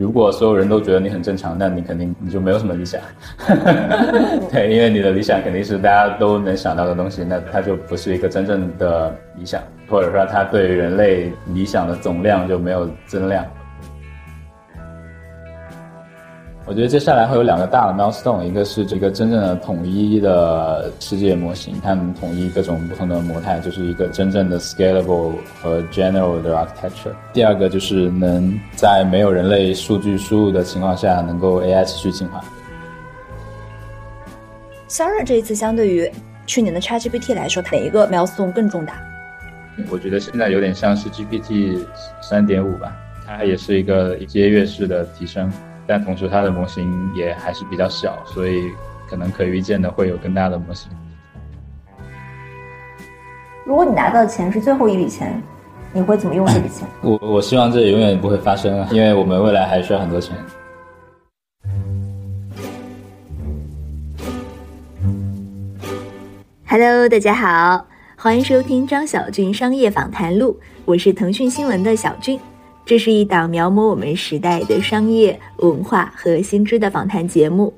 如果所有人都觉得你很正常，那你肯定你就没有什么理想。对，因为你的理想肯定是大家都能想到的东西，那它就不是一个真正的理想，或者说它对人类理想的总量就没有增量。我觉得接下来会有两个大的 milestone，一个是这个真正的统一的世界模型，它能统一各种不同的模态，就是一个真正的 scalable 和 general 的 architecture。第二个就是能在没有人类数据输入的情况下，能够 AI 持续进化。Sara 这一次相对于去年的 ChatGPT 来说，哪一个 milestone 更重大？我觉得现在有点像是 GPT 三点五吧，它也是一个阶跃式的提升。但同时，它的模型也还是比较小，所以可能可预见的会有更大的模型。如果你拿到的钱是最后一笔钱，你会怎么用这笔钱？我我希望这永远不会发生，因为我们未来还需要很多钱。Hello，大家好，欢迎收听张小俊商业访谈录，我是腾讯新闻的小俊。这是一档描摹我们时代的商业文化和新知的访谈节目。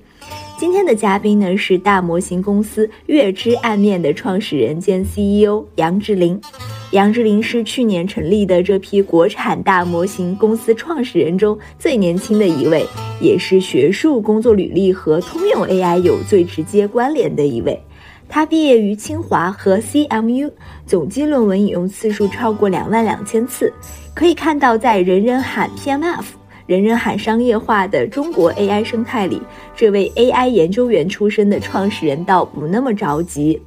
今天的嘉宾呢是大模型公司月之暗面的创始人兼 CEO 杨志林。杨志林是去年成立的这批国产大模型公司创始人中最年轻的一位，也是学术工作履历和通用 AI 有最直接关联的一位。他毕业于清华和 CMU，总计论文引用次数超过两万两千次。可以看到，在人人喊 PMF、人人喊商业化的中国 AI 生态里，这位 AI 研究员出身的创始人倒不那么着急。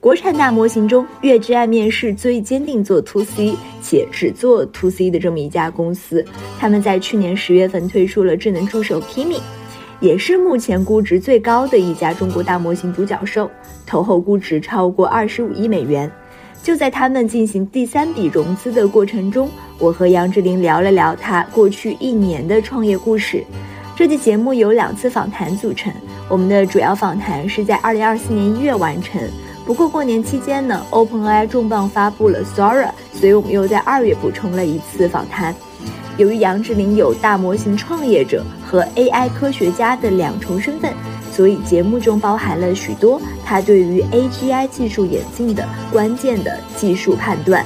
国产大模型中，月之暗面是最坚定做 To C 且只做 To C 的这么一家公司。他们在去年十月份推出了智能助手 Kimi。也是目前估值最高的一家中国大模型独角兽，投后估值超过二十五亿美元。就在他们进行第三笔融资的过程中，我和杨志林聊了聊他过去一年的创业故事。这期节目由两次访谈组成，我们的主要访谈是在二零二四年一月完成。不过过年期间呢，OpenAI 重磅发布了 Sora，所以我们又在二月补充了一次访谈。由于杨志林有大模型创业者和 AI 科学家的两重身份，所以节目中包含了许多他对于 AGI 技术演进的关键的技术判断。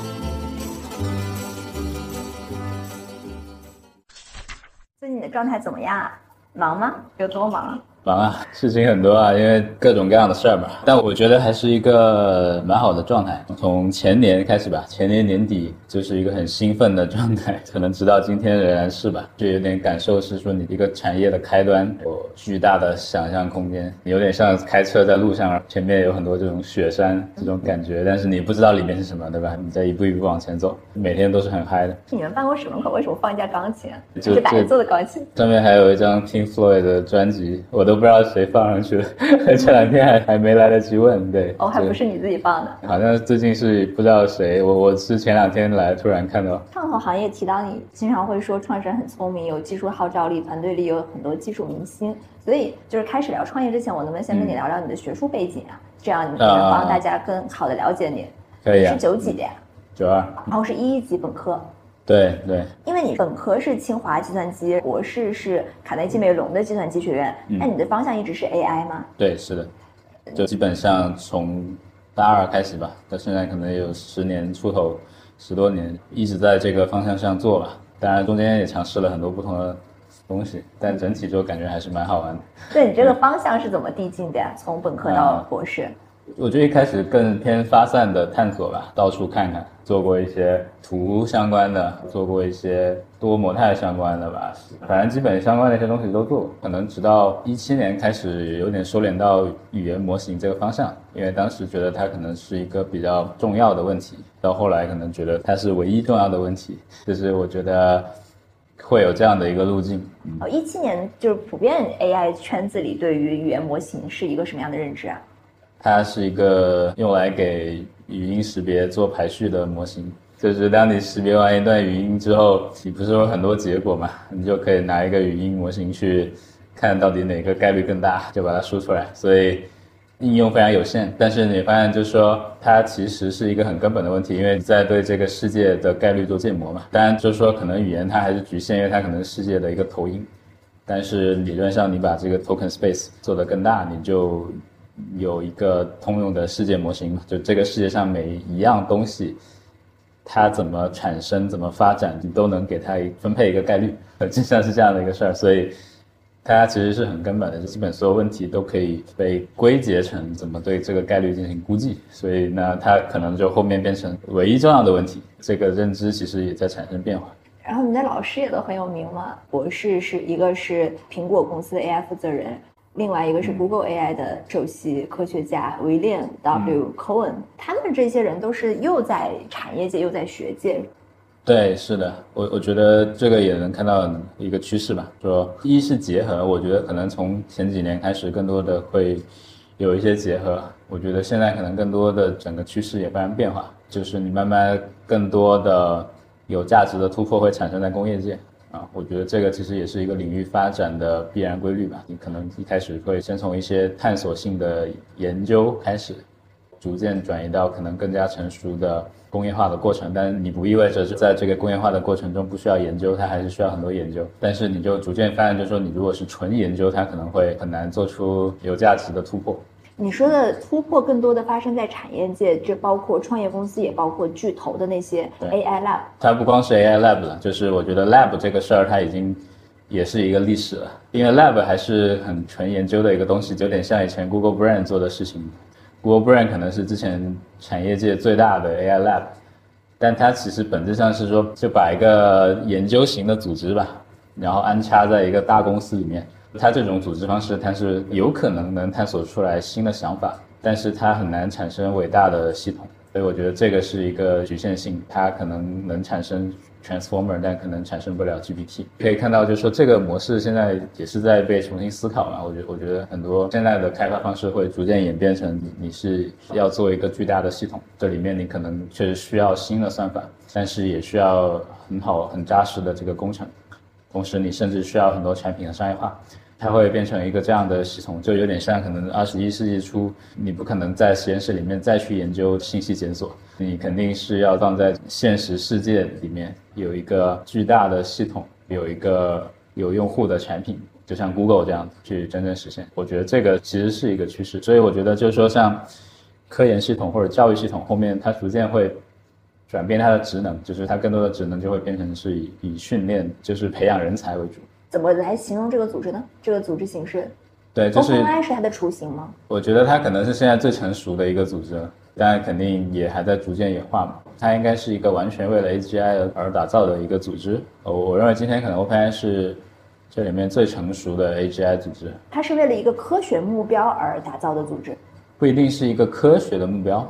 最近你的状态怎么样啊？忙吗？有多忙？忙啊，事情很多啊，因为各种各样的事儿嘛。但我觉得还是一个蛮好的状态。从前年开始吧，前年年底就是一个很兴奋的状态，可能直到今天仍然是吧。就有点感受是说，你一个产业的开端有巨大的想象空间，有点像开车在路上，前面有很多这种雪山这种感觉，但是你不知道里面是什么，对吧？你在一步一步往前走，每天都是很嗨的。你们办公室门口为什么放一架钢琴？就是白做的钢琴，上面还有一张 Pink Floyd 的专辑，我都。不知道谁放上去的，这两天还还没来得及问。对，哦，还不是你自己放的。好像最近是不知道谁，我我是前两天来突然看到。创投行业提到你，经常会说创始人很聪明，有技术号召力，团队里有很多技术明星。所以就是开始聊创业之前，我能不能先跟你聊聊你的学术背景啊？这样你能帮大家更好的了解你。可以啊。是九几的呀？九二。然后是一一级本科。对对，因为你本科是清华计算机，博士是卡内基梅隆的计算机学院，那你的方向一直是 AI 吗？对，是的，就基本上从大二开始吧，到现在可能有十年出头，十多年一直在这个方向上做吧。当然中间也尝试了很多不同的东西，但整体就感觉还是蛮好玩的。对你这个方向是怎么递进的呀？从本科到博士？我觉得一开始更偏发散的探索吧，到处看看，做过一些图相关的，做过一些多模态相关的吧，反正基本相关的一些东西都做。可能直到一七年开始有点收敛到语言模型这个方向，因为当时觉得它可能是一个比较重要的问题。到后来可能觉得它是唯一重要的问题，就是我觉得会有这样的一个路径。哦，一七年就是普遍 AI 圈子里对于语言模型是一个什么样的认知啊？它是一个用来给语音识别做排序的模型，就是当你识别完一段语音之后，你不是有很多结果嘛？你就可以拿一个语音模型去看到底哪个概率更大，就把它输出来。所以应用非常有限，但是你发现就是说，它其实是一个很根本的问题，因为在对这个世界的概率做建模嘛。当然，就是说可能语言它还是局限，因为它可能是世界的一个投影。但是理论上，你把这个 token space 做得更大，你就有一个通用的世界模型嘛。就这个世界上每一样东西，它怎么产生、怎么发展，你都能给它分配一个概率，就像是这样的一个事儿。所以。它其实是很根本的，就基本所有问题都可以被归结成怎么对这个概率进行估计，所以呢，它可能就后面变成唯一重要的问题。这个认知其实也在产生变化。然后你的老师也都很有名嘛，博士是一个是苹果公司 AI 负责人，另外一个是 Google AI 的首席科学家威廉 W. Cohen，他们这些人都是又在产业界又在学界。对，是的，我我觉得这个也能看到一个趋势吧，说一是结合，我觉得可能从前几年开始，更多的会有一些结合。我觉得现在可能更多的整个趋势也发生变化，就是你慢慢更多的有价值的突破会产生在工业界啊。我觉得这个其实也是一个领域发展的必然规律吧。你可能一开始会先从一些探索性的研究开始，逐渐转移到可能更加成熟的。工业化的过程，但你不意味着是在这个工业化的过程中不需要研究，它还是需要很多研究。但是你就逐渐发现，就说你如果是纯研究，它可能会很难做出有价值的突破。你说的突破更多的发生在产业界，这包括创业公司，也包括巨头的那些 AI lab。它不光是 AI lab 了，就是我觉得 lab 这个事儿它已经也是一个历史了，因为 lab 还是很纯研究的一个东西，有点像以前 Google Brain 做的事情。Google Brain 可能是之前产业界最大的 AI lab，但它其实本质上是说，就把一个研究型的组织吧，然后安插在一个大公司里面。它这种组织方式，它是有可能能探索出来新的想法，但是它很难产生伟大的系统。所以我觉得这个是一个局限性，它可能能产生。Transformer，但可能产生不了 GPT。可以看到，就是说这个模式现在也是在被重新思考嘛。我觉我觉得很多现在的开发方式会逐渐演变成，你你是要做一个巨大的系统，这里面你可能确实需要新的算法，但是也需要很好很扎实的这个工程，同时你甚至需要很多产品的商业化。它会变成一个这样的系统，就有点像可能二十一世纪初，你不可能在实验室里面再去研究信息检索，你肯定是要放在现实世界里面有一个巨大的系统，有一个有用户的产品，就像 Google 这样去真正实现。我觉得这个其实是一个趋势，所以我觉得就是说，像科研系统或者教育系统后面，它逐渐会转变它的职能，就是它更多的职能就会变成是以以训练，就是培养人才为主。怎么来形容这个组织呢？这个组织形式，对，就是 OpenAI 是它的雏形吗？我觉得它可能是现在最成熟的一个组织，当然肯定也还在逐渐演化嘛。它应该是一个完全为了 AGI 而打造的一个组织。我我认为今天可能 OpenAI 是这里面最成熟的 AGI 组织。它是为了一个科学目标而打造的组织，不一定是一个科学的目标，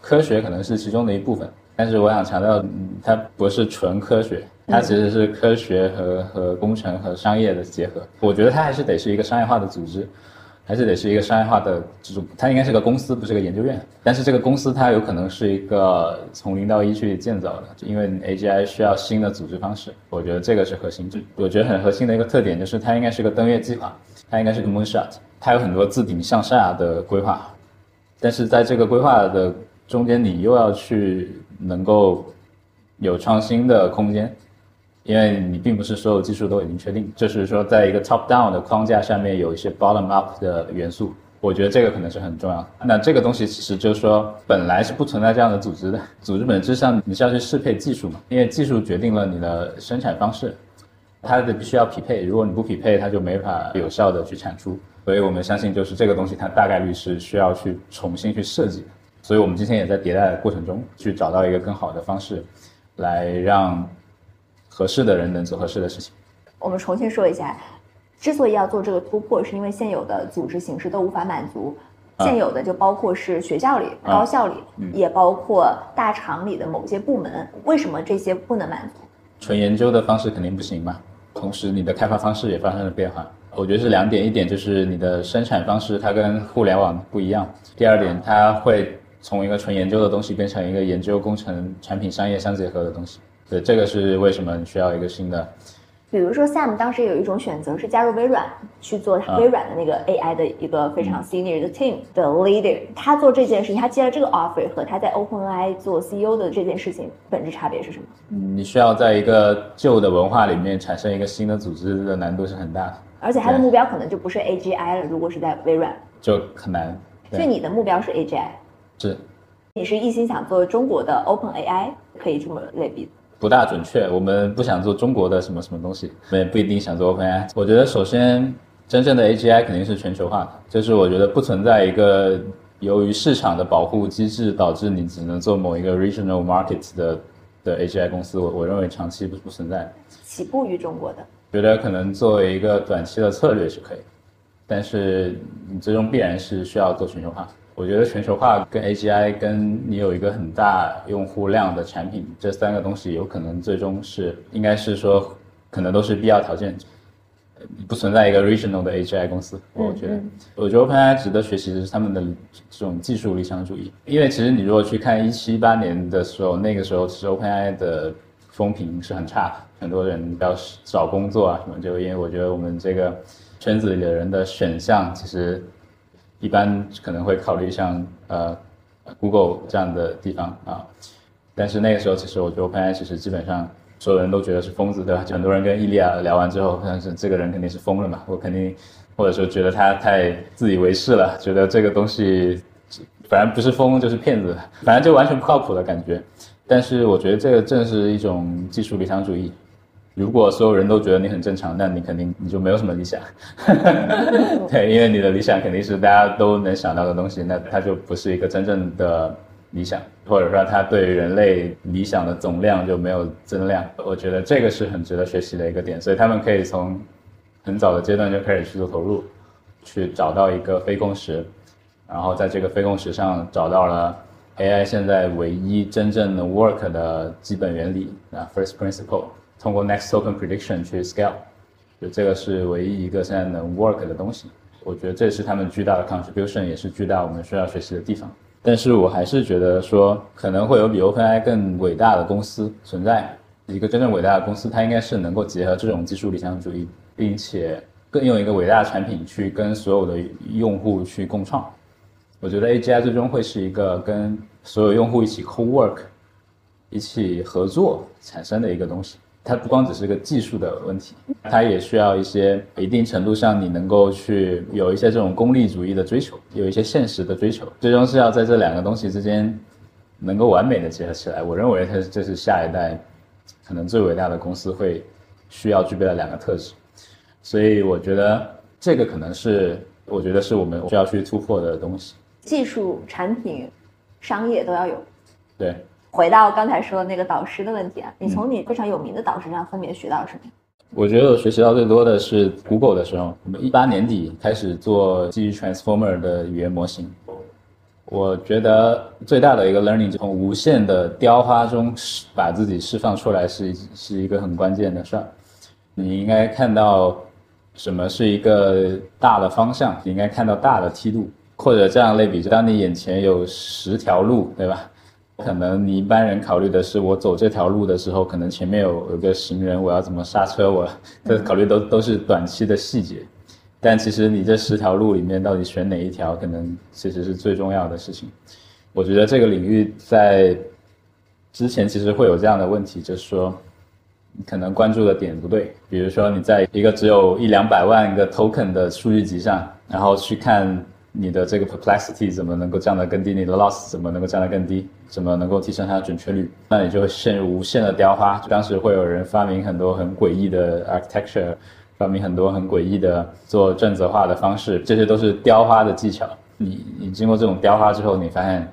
科学可能是其中的一部分。但是我想强调，它不是纯科学。它其实是科学和和工程和商业的结合，我觉得它还是得是一个商业化的组织，还是得是一个商业化的这种，它应该是个公司，不是个研究院。但是这个公司它有可能是一个从零到一去建造的，因为 AGI 需要新的组织方式，我觉得这个是核心。我觉得很核心的一个特点就是它应该是个登月计划，它应该是个 moonshot，它有很多自顶向下的规划，但是在这个规划的中间，你又要去能够有创新的空间。因为你并不是所有技术都已经确定，就是说，在一个 top down 的框架下面有一些 bottom up 的元素，我觉得这个可能是很重要的。那这个东西其实就是说，本来是不存在这样的组织的，组织本质上你是要去适配技术嘛，因为技术决定了你的生产方式，它的必须要匹配，如果你不匹配，它就没法有效的去产出。所以我们相信，就是这个东西它大概率是需要去重新去设计。所以我们今天也在迭代的过程中去找到一个更好的方式，来让。合适的人能做合适的事情。我们重新说一下，之所以要做这个突破，是因为现有的组织形式都无法满足。现有的就包括是学校里、高校里，也包括大厂里的某些部门。为什么这些不能满足？纯研究的方式肯定不行嘛。同时，你的开发方式也发生了变化。我觉得是两点：一点就是你的生产方式它跟互联网不一样；第二点，它会从一个纯研究的东西变成一个研究、工程、产品、商业相结合的东西。对，这个是为什么你需要一个新的比如说，Sam 当时有一种选择是加入微软去做微软的那个 AI 的一个非常 senior 的 team 的 leader。他做这件事情，他接了这个 offer 和他在 OpenAI 做 CEO 的这件事情本质差别是什么？嗯，你需要在一个旧的文化里面产生一个新的组织的难度是很大的，而且他的目标可能就不是 AGI 了。如果是在微软，就很难。所以你的目标是 AGI，是。你是一心想做中国的 OpenAI，可以这么类比。不大准确，我们不想做中国的什么什么东西，我们也不一定想做 OpenAI。我觉得首先，真正的 AGI 肯定是全球化的，就是我觉得不存在一个由于市场的保护机制导致你只能做某一个 regional market 的的 AGI 公司。我我认为长期不不存在。起步于中国的，觉得可能作为一个短期的策略是可以，但是你最终必然是需要做全球化。我觉得全球化跟 AGI 跟你有一个很大用户量的产品，这三个东西有可能最终是应该是说，可能都是必要条件，不存在一个 regional 的 AGI 公司。我觉得，我觉得 OpenAI 值得学习的是他们的这种技术理想主义，因为其实你如果去看一七一八年的时候，那个时候其实 OpenAI 的风评是很差，很多人要找工作啊什么，就因为我觉得我们这个圈子里的人的选项其实。一般可能会考虑像呃，Google 这样的地方啊，但是那个时候其实我觉得 OpenAI 其实基本上所有人都觉得是疯子，对吧？就很多人跟伊利亚聊完之后，像是这个人肯定是疯了嘛，我肯定或者说觉得他太自以为是了，觉得这个东西反正不是疯就是骗子，反正就完全不靠谱的感觉。但是我觉得这个正是一种技术理想主义。如果所有人都觉得你很正常，那你肯定你就没有什么理想，对，因为你的理想肯定是大家都能想到的东西，那它就不是一个真正的理想，或者说它对人类理想的总量就没有增量。我觉得这个是很值得学习的一个点，所以他们可以从很早的阶段就开始去做投入，去找到一个非共识，然后在这个非共识上找到了 AI 现在唯一真正的 work 的基本原理啊，first principle。通过 Next Token Prediction 去 scale，就这个是唯一一个现在能 work 的东西。我觉得这是他们巨大的 contribution，也是巨大我们需要学习的地方。但是我还是觉得说，可能会有比 OpenAI 更伟大的公司存在。一个真正伟大的公司，它应该是能够结合这种技术理想主义，并且更用一个伟大的产品去跟所有的用户去共创。我觉得 AGI 最终会是一个跟所有用户一起 co work、一起合作产生的一个东西。它不光只是个技术的问题，它也需要一些一定程度上你能够去有一些这种功利主义的追求，有一些现实的追求，最终是要在这两个东西之间能够完美的结合起来。我认为它这是下一代可能最伟大的公司会需要具备的两个特质，所以我觉得这个可能是我觉得是我们需要去突破的东西。技术、产品、商业都要有。对。回到刚才说的那个导师的问题啊，你从你非常有名的导师上分别学到什么？我觉得我学习到最多的是 Google 的时候，我们一八年底开始做基于 Transformer 的语言模型。我觉得最大的一个 learning 从无限的雕花中把自己释放出来是是一个很关键的事儿。你应该看到什么是一个大的方向，你应该看到大的梯度，或者这样类比，就当你眼前有十条路，对吧？可能你一般人考虑的是，我走这条路的时候，可能前面有有个行人，我要怎么刹车？我这考虑都都是短期的细节。但其实你这十条路里面，到底选哪一条，可能其实是最重要的事情。我觉得这个领域在之前其实会有这样的问题，就是说，你可能关注的点不对。比如说你在一个只有一两百万个 token 的数据集上，然后去看。你的这个 perplexity 怎么能够降得更低？你的 loss 怎么能够降得更低？怎么能够提升它的准确率？那你就会陷入无限的雕花。当时会有人发明很多很诡异的 architecture，发明很多很诡异的做正则化的方式，这些都是雕花的技巧。你你经过这种雕花之后，你发现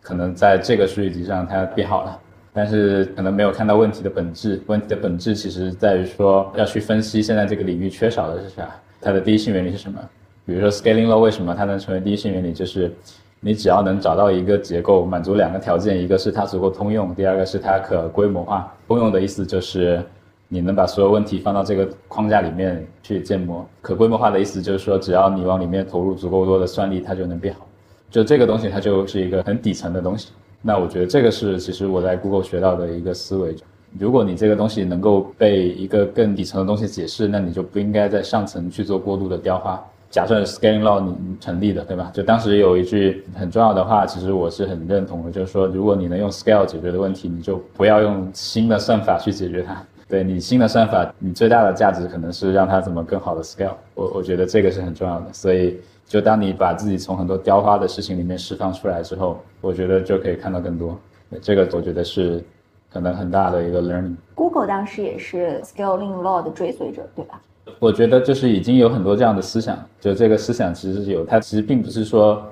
可能在这个数据集上它变好了，但是可能没有看到问题的本质。问题的本质其实在于说要去分析现在这个领域缺少的是啥，它的第一性原理是什么。比如说 scaling law 为什么它能成为第一性原理？就是你只要能找到一个结构，满足两个条件，一个是它足够通用，第二个是它可规模化。通用的意思就是你能把所有问题放到这个框架里面去建模；可规模化的意思就是说，只要你往里面投入足够多的算力，它就能变好。就这个东西，它就是一个很底层的东西。那我觉得这个是其实我在 Google 学到的一个思维。如果你这个东西能够被一个更底层的东西解释，那你就不应该在上层去做过度的雕花。假设 scaling law 你成立的，对吧？就当时有一句很重要的话，其实我是很认同的，就是说，如果你能用 scale 解决的问题，你就不要用新的算法去解决它。对你新的算法，你最大的价值可能是让它怎么更好的 scale。我我觉得这个是很重要的。所以，就当你把自己从很多雕花的事情里面释放出来之后，我觉得就可以看到更多。这个我觉得是可能很大的一个 learning。Google 当时也是 scaling law 的追随者，对吧？我觉得就是已经有很多这样的思想，就这个思想其实是有，它其实并不是说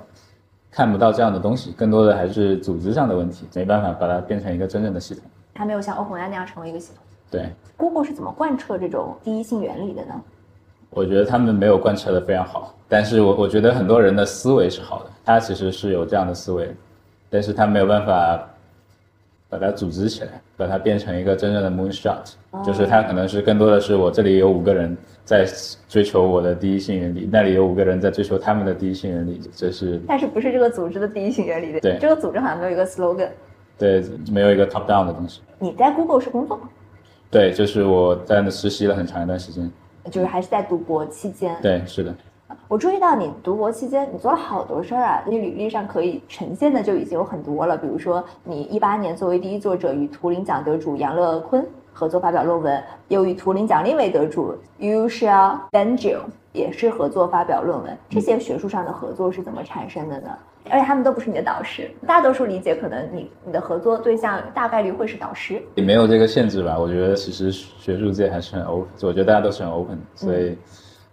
看不到这样的东西，更多的还是组织上的问题，没办法把它变成一个真正的系统，还没有像 OpenAI 那样成为一个系统。对，Google 是怎么贯彻这种第一性原理的呢？我觉得他们没有贯彻的非常好，但是我我觉得很多人的思维是好的，他其实是有这样的思维，但是他没有办法。把它组织起来，把它变成一个真正的 moonshot，就是它可能是更多的是我这里有五个人在追求我的第一性原理，那里有五个人在追求他们的第一性原理，这是。但是不是这个组织的第一性原理的？对，这个组织好像没有一个 slogan。对，没有一个 top down 的东西。你在 Google 是工作吗？对，就是我在那实习了很长一段时间。就是还是在读博期间。对，是的。我注意到你读博期间，你做了好多事儿啊！你履历上可以呈现的就已经有很多了。比如说，你一八年作为第一作者与图灵奖得主杨乐坤合作发表论文，又与图灵奖另一位得主 Ushia Benjil 也是合作发表论文。这些学术上的合作是怎么产生的呢？而且他们都不是你的导师。大多数理解，可能你你的合作对象大概率会是导师。也没有这个限制吧？我觉得其实学术界还是很 open，我觉得大家都是很 open，所以。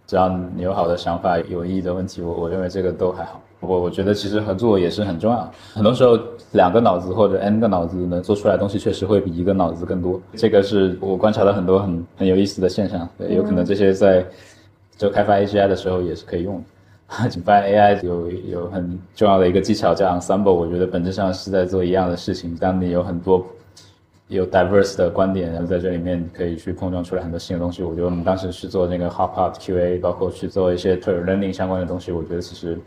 只要你有好的想法、有意义的问题，我我认为这个都还好。我我觉得其实合作也是很重要。很多时候，两个脑子或者 n 个脑子能做出来东西，确实会比一个脑子更多。这个是我观察到很多很很有意思的现象。有可能这些在就开发 AGI 的时候也是可以用的。发现 AI 有有很重要的一个技巧叫 ensemble，我觉得本质上是在做一样的事情。当你有很多有 diverse 的观点，然后在这里面可以去碰撞出来很多新的东西。我觉得我们当时去做那个 Hotpot QA，包括去做一些 learning 相关的东西，我觉得其实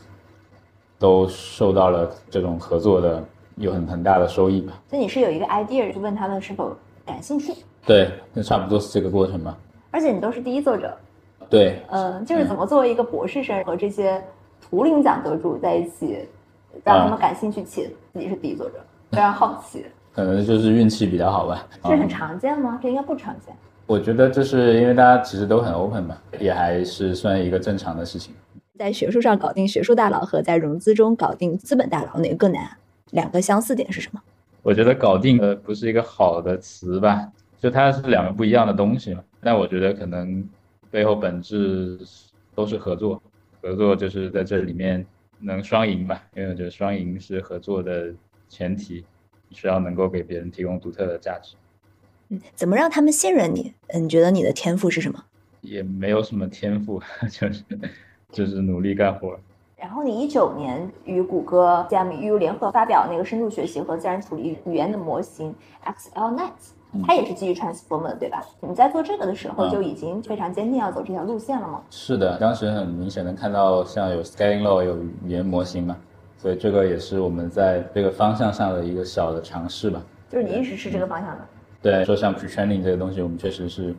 都受到了这种合作的有很很大的收益吧。所以你是有一个 idea 去问他们是否感兴趣？对，那差不多是这个过程吧。而且你都是第一作者。对。嗯，就是怎么作为一个博士生和这些图灵奖得主在一起，让他们感兴趣且自己是第一作者，非常好奇。可能就是运气比较好吧，这很常见吗？这应该不常见。我觉得这是因为大家其实都很 open 吧，也还是算一个正常的事情。在学术上搞定学术大佬和在融资中搞定资本大佬哪个更难？两个相似点是什么？我觉得搞定呃不是一个好的词吧，就它是两个不一样的东西嘛。但我觉得可能背后本质都是合作，合作就是在这里面能双赢吧，因为我觉得双赢是合作的前提。需要能够给别人提供独特的价值。嗯，怎么让他们信任你？嗯，你觉得你的天赋是什么？也没有什么天赋，就是就是努力干活。然后你一九年与谷歌 GMU 联合发表那个深度学习和自然处理语言的模型 XLNet，它也是基于 Transformer，对吧？你在做这个的时候就已经非常坚定要走这条路线了吗？是的，当时很明显能看到像有 Scaling Law 有语言模型嘛。所以这个也是我们在这个方向上的一个小的尝试吧。就是你一直是这个方向的。对，说像 pre-training 这个东西，我们确实是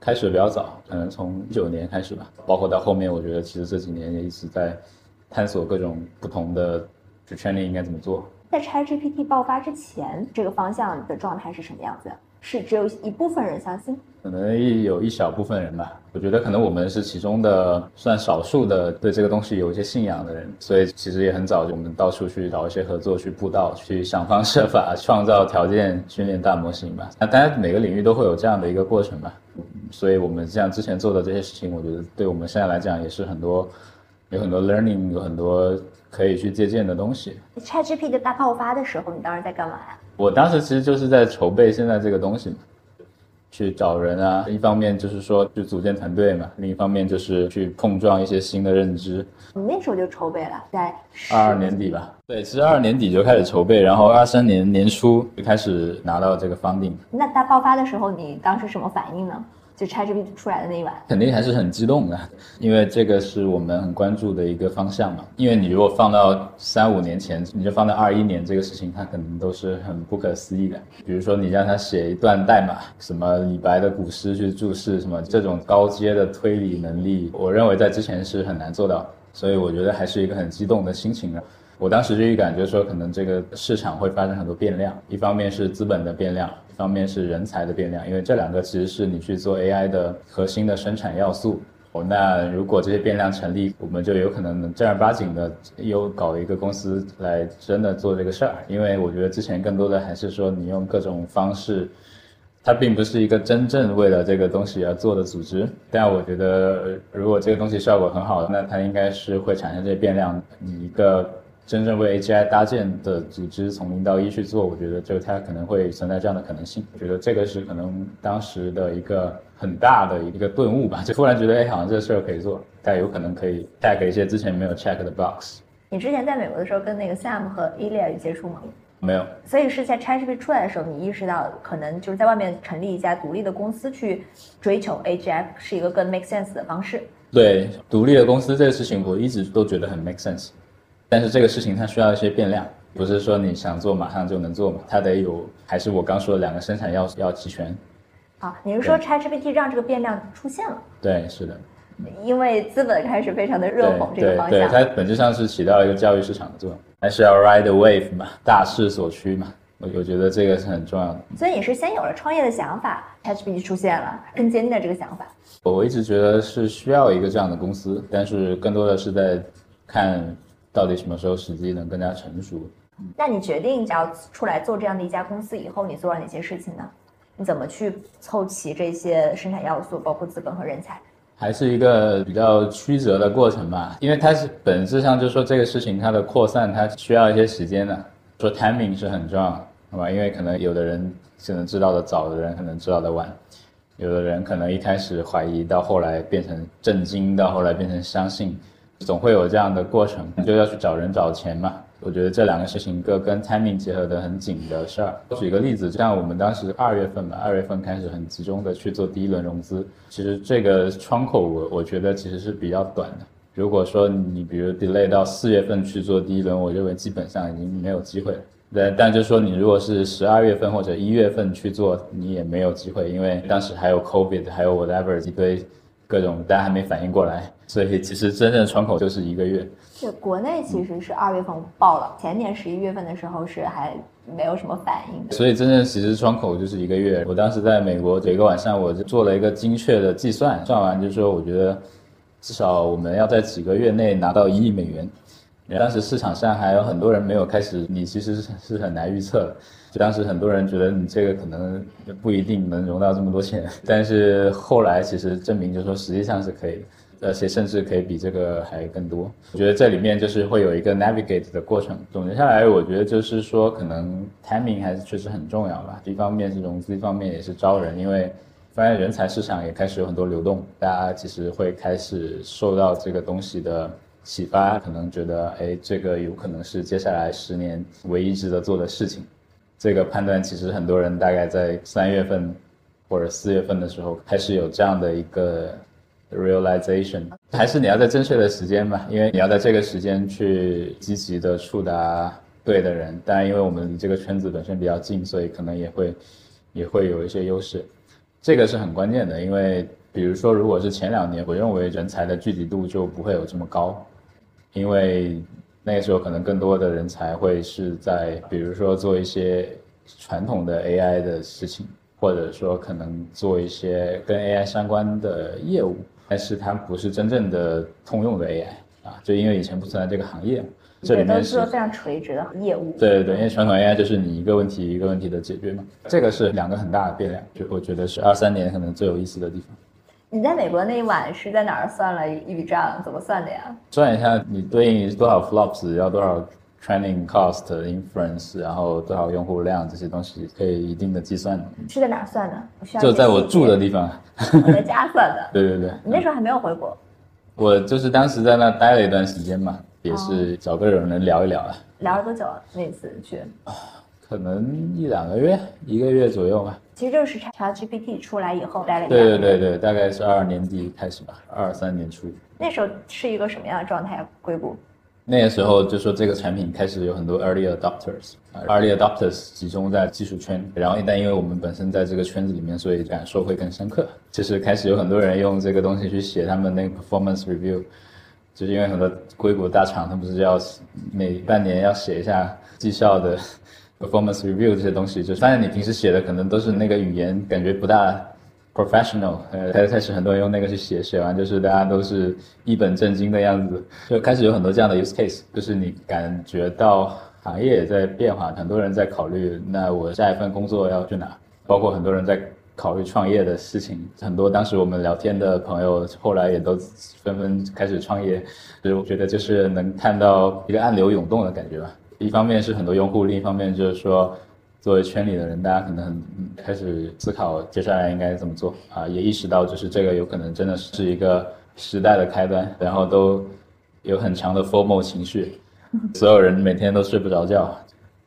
开始的比较早，可能从一九年开始吧。包括到后面，我觉得其实这几年也一直在探索各种不同的 pre-training 应该怎么做。在 ChatGPT 爆发之前，这个方向的状态是什么样子？是只有一部分人相信，可能有一小部分人吧。我觉得可能我们是其中的算少数的对这个东西有一些信仰的人，所以其实也很早，我们到处去找一些合作，去布道，去想方设法创造条件训练大模型吧。那当然每个领域都会有这样的一个过程吧。所以我们像之前做的这些事情，我觉得对我们现在来讲也是很多，有很多 learning，有很多可以去借鉴的东西。ChatGPT 大爆发的时候，你当时在干嘛呀？我当时其实就是在筹备现在这个东西嘛，去找人啊，一方面就是说去组建团队嘛，另一方面就是去碰撞一些新的认知。你那时候就筹备了，在二二年底吧？对，其实二二年底就开始筹备，然后二三年年初就开始拿到这个 funding。那大爆发的时候，你当时什么反应呢？就 ChatGPT 出来的那一晚，肯定还是很激动的，因为这个是我们很关注的一个方向嘛。因为你如果放到三五年前，你就放到二一年，这个事情它可能都是很不可思议的。比如说你让他写一段代码，什么李白的古诗去注释什么这种高阶的推理能力，我认为在之前是很难做到，所以我觉得还是一个很激动的心情啊。我当时就预感就是说，可能这个市场会发生很多变量，一方面是资本的变量。一方面是人才的变量，因为这两个其实是你去做 AI 的核心的生产要素。哦那如果这些变量成立，我们就有可能正儿八经的又搞一个公司来真的做这个事儿。因为我觉得之前更多的还是说你用各种方式，它并不是一个真正为了这个东西而做的组织。但我觉得如果这个东西效果很好，那它应该是会产生这些变量，你一个。真正为 AGI 搭建的组织从零到一去做，我觉得就它可能会存在这样的可能性。我觉得这个是可能当时的一个很大的一个顿悟吧，就突然觉得哎，好像这事儿可以做，但有可能可以 check 一些之前没有 check 的 box。你之前在美国的时候跟那个 Sam 和 Elia 有接触吗？没有。所以是在 ChatGPT 出来的时候，你意识到可能就是在外面成立一家独立的公司去追求 AGI 是一个更 make sense 的方式。对，独立的公司这个事情，我一直都觉得很 make sense。但是这个事情它需要一些变量，不是说你想做马上就能做嘛，它得有，还是我刚说的两个生产要素要齐全。啊，你是说 ChatGPT 让这个变量出现了？对，是的。因为资本开始非常的热捧这个方向。对，它本质上是起到一个教育市场的作用，还是要 ride the wave 嘛，大势所趋嘛，我我觉得这个是很重要的。所以你是先有了创业的想法，ChatGPT 出现了，更坚定的这个想法。我一直觉得是需要一个这样的公司，但是更多的是在看。到底什么时候时机能更加成熟？那你决定要出来做这样的一家公司以后，你做了哪些事情呢？你怎么去凑齐这些生产要素，包括资本和人才？还是一个比较曲折的过程吧，因为它是本质上就是说这个事情它的扩散它需要一些时间的，说 timing 是很重要，好吧？因为可能有的人可能知道的早的人可能知道的晚，有的人可能一开始怀疑，到后来变成震惊，到后来变成相信。总会有这样的过程，就要去找人找钱嘛。我觉得这两个事情，一个跟 timing 结合的很紧的事儿。举个例子，像我们当时二月份嘛，二月份开始很集中的去做第一轮融资。其实这个窗口，我我觉得其实是比较短的。如果说你比如 delay 到四月份去做第一轮，我认为基本上已经没有机会了。对，但就说你如果是十二月份或者一月份去做，你也没有机会，因为当时还有 COVID，还有 whatever 一堆。各种大家还没反应过来，所以其实真正的窗口就是一个月。对，国内其实是二月份爆了，前年十一月份的时候是还没有什么反应。所以真正其实窗口就是一个月。我当时在美国有一个晚上，我就做了一个精确的计算，算完就说我觉得至少我们要在几个月内拿到一亿美元。当时市场上还有很多人没有开始，你其实是很难预测的。就当时很多人觉得你这个可能不一定能融到这么多钱，但是后来其实证明，就是说实际上是可以，而且甚至可以比这个还更多。我觉得这里面就是会有一个 navigate 的过程。总结下来，我觉得就是说，可能 timing 还是确实很重要吧。一方面是融资，一方面也是招人，因为发现人才市场也开始有很多流动，大家其实会开始受到这个东西的。启发可能觉得，哎，这个有可能是接下来十年唯一值得做的事情。这个判断其实很多人大概在三月份或者四月份的时候开始有这样的一个 realization。还是你要在正确的时间吧，因为你要在这个时间去积极的触达对的人。当然，因为我们离这个圈子本身比较近，所以可能也会也会有一些优势。这个是很关键的，因为比如说，如果是前两年，我认为人才的聚集度就不会有这么高。因为那个时候可能更多的人才会是在，比如说做一些传统的 AI 的事情，或者说可能做一些跟 AI 相关的业务，但是它不是真正的通用的 AI 啊，就因为以前不存在这个行业，这里面是非常垂直的业务。对对对，因为传统 AI 就是你一个问题一个问题的解决嘛，这个是两个很大的变量，就我觉得是二三年可能最有意思的地方。你在美国那一晚是在哪儿算了一笔账？怎么算的呀？算一下，你对应多少 flops，要多少 training cost inference，然后多少用户量这些东西，可以一定的计算。是在哪算的？就在我住的地方。我在家算的。对对对。你那时候还没有回国。我就是当时在那待了一段时间嘛，也是找个人能聊一聊啊。聊了多久啊？那次去？可能一两个月，一个月左右吧。其实就是 ChatGPT 出来以后待了一对对对对，大概是二二年底开始吧，二三年初。那时候是一个什么样的状态？硅谷？那个时候就说这个产品开始有很多 early adopters，early adopters 集中在技术圈，然后一旦因为我们本身在这个圈子里面，所以感受会更深刻。就是开始有很多人用这个东西去写他们那个 performance review，就是因为很多硅谷大厂，他不是要每半年要写一下绩效的。performance review 这些东西，就发现你平时写的可能都是那个语言，感觉不大 professional。呃，开开始很多人用那个去写，写完就是大家都是一本正经的样子，就开始有很多这样的 use case，就是你感觉到行业也在变化，很多人在考虑，那我下一份工作要去哪？包括很多人在考虑创业的事情，很多当时我们聊天的朋友，后来也都纷纷开始创业，所以我觉得就是能看到一个暗流涌动的感觉吧。一方面是很多用户，另一方面就是说，作为圈里的人，大家可能开始思考接下来应该怎么做啊，也意识到就是这个有可能真的是一个时代的开端，然后都有很强的 formal 情绪，所有人每天都睡不着觉。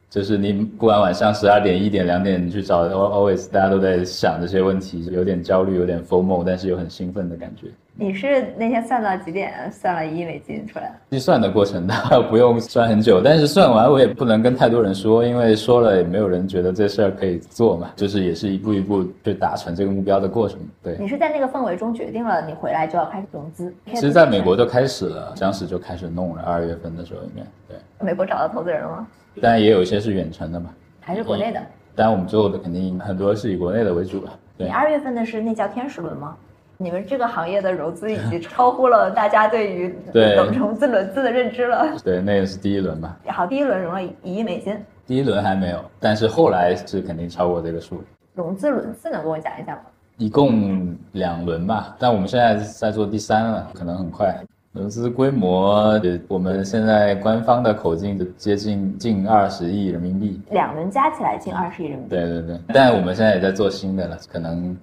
就是你不管晚上十二点、一点、两点你去找，always 大家都在想这些问题，有点焦虑，有点 formal，但是又很兴奋的感觉。你是那天算到几点？算了一亿美金出来？计算的过程 大概不用算很久，但是算完我也不能跟太多人说，因为说了也没有人觉得这事儿可以做嘛。就是也是一步一步去达成这个目标的过程。对。你是在那个氛围中决定了你回来就要开始融资？其实在美国就开始了，当时就开始弄了。二月份的时候应该，对。美国找到投资人了吗？当然也有一些是远程的嘛，还是国内的。当然我们做的肯定很多是以国内的为主吧。你二月份的是那叫天使轮吗？你们这个行业的融资已经超乎了大家对于 融资轮资的认知了。对，那也是第一轮吧。好，第一轮融了一亿美金。第一轮还没有，但是后来是肯定超过这个数。融资轮次能跟我讲一下吗？一共两轮吧，但我们现在在做第三了，可能很快。融资规模，我们现在官方的口径接近近二十亿人民币，两轮加起来近二十亿人民币。对对对，但我们现在也在做新的了，可能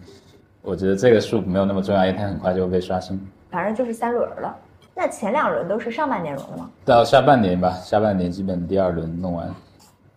我觉得这个数没有那么重要，因为它很快就会被刷新。反正就是三轮了，那前两轮都是上半年融的吗？到下半年吧，下半年基本第二轮弄完。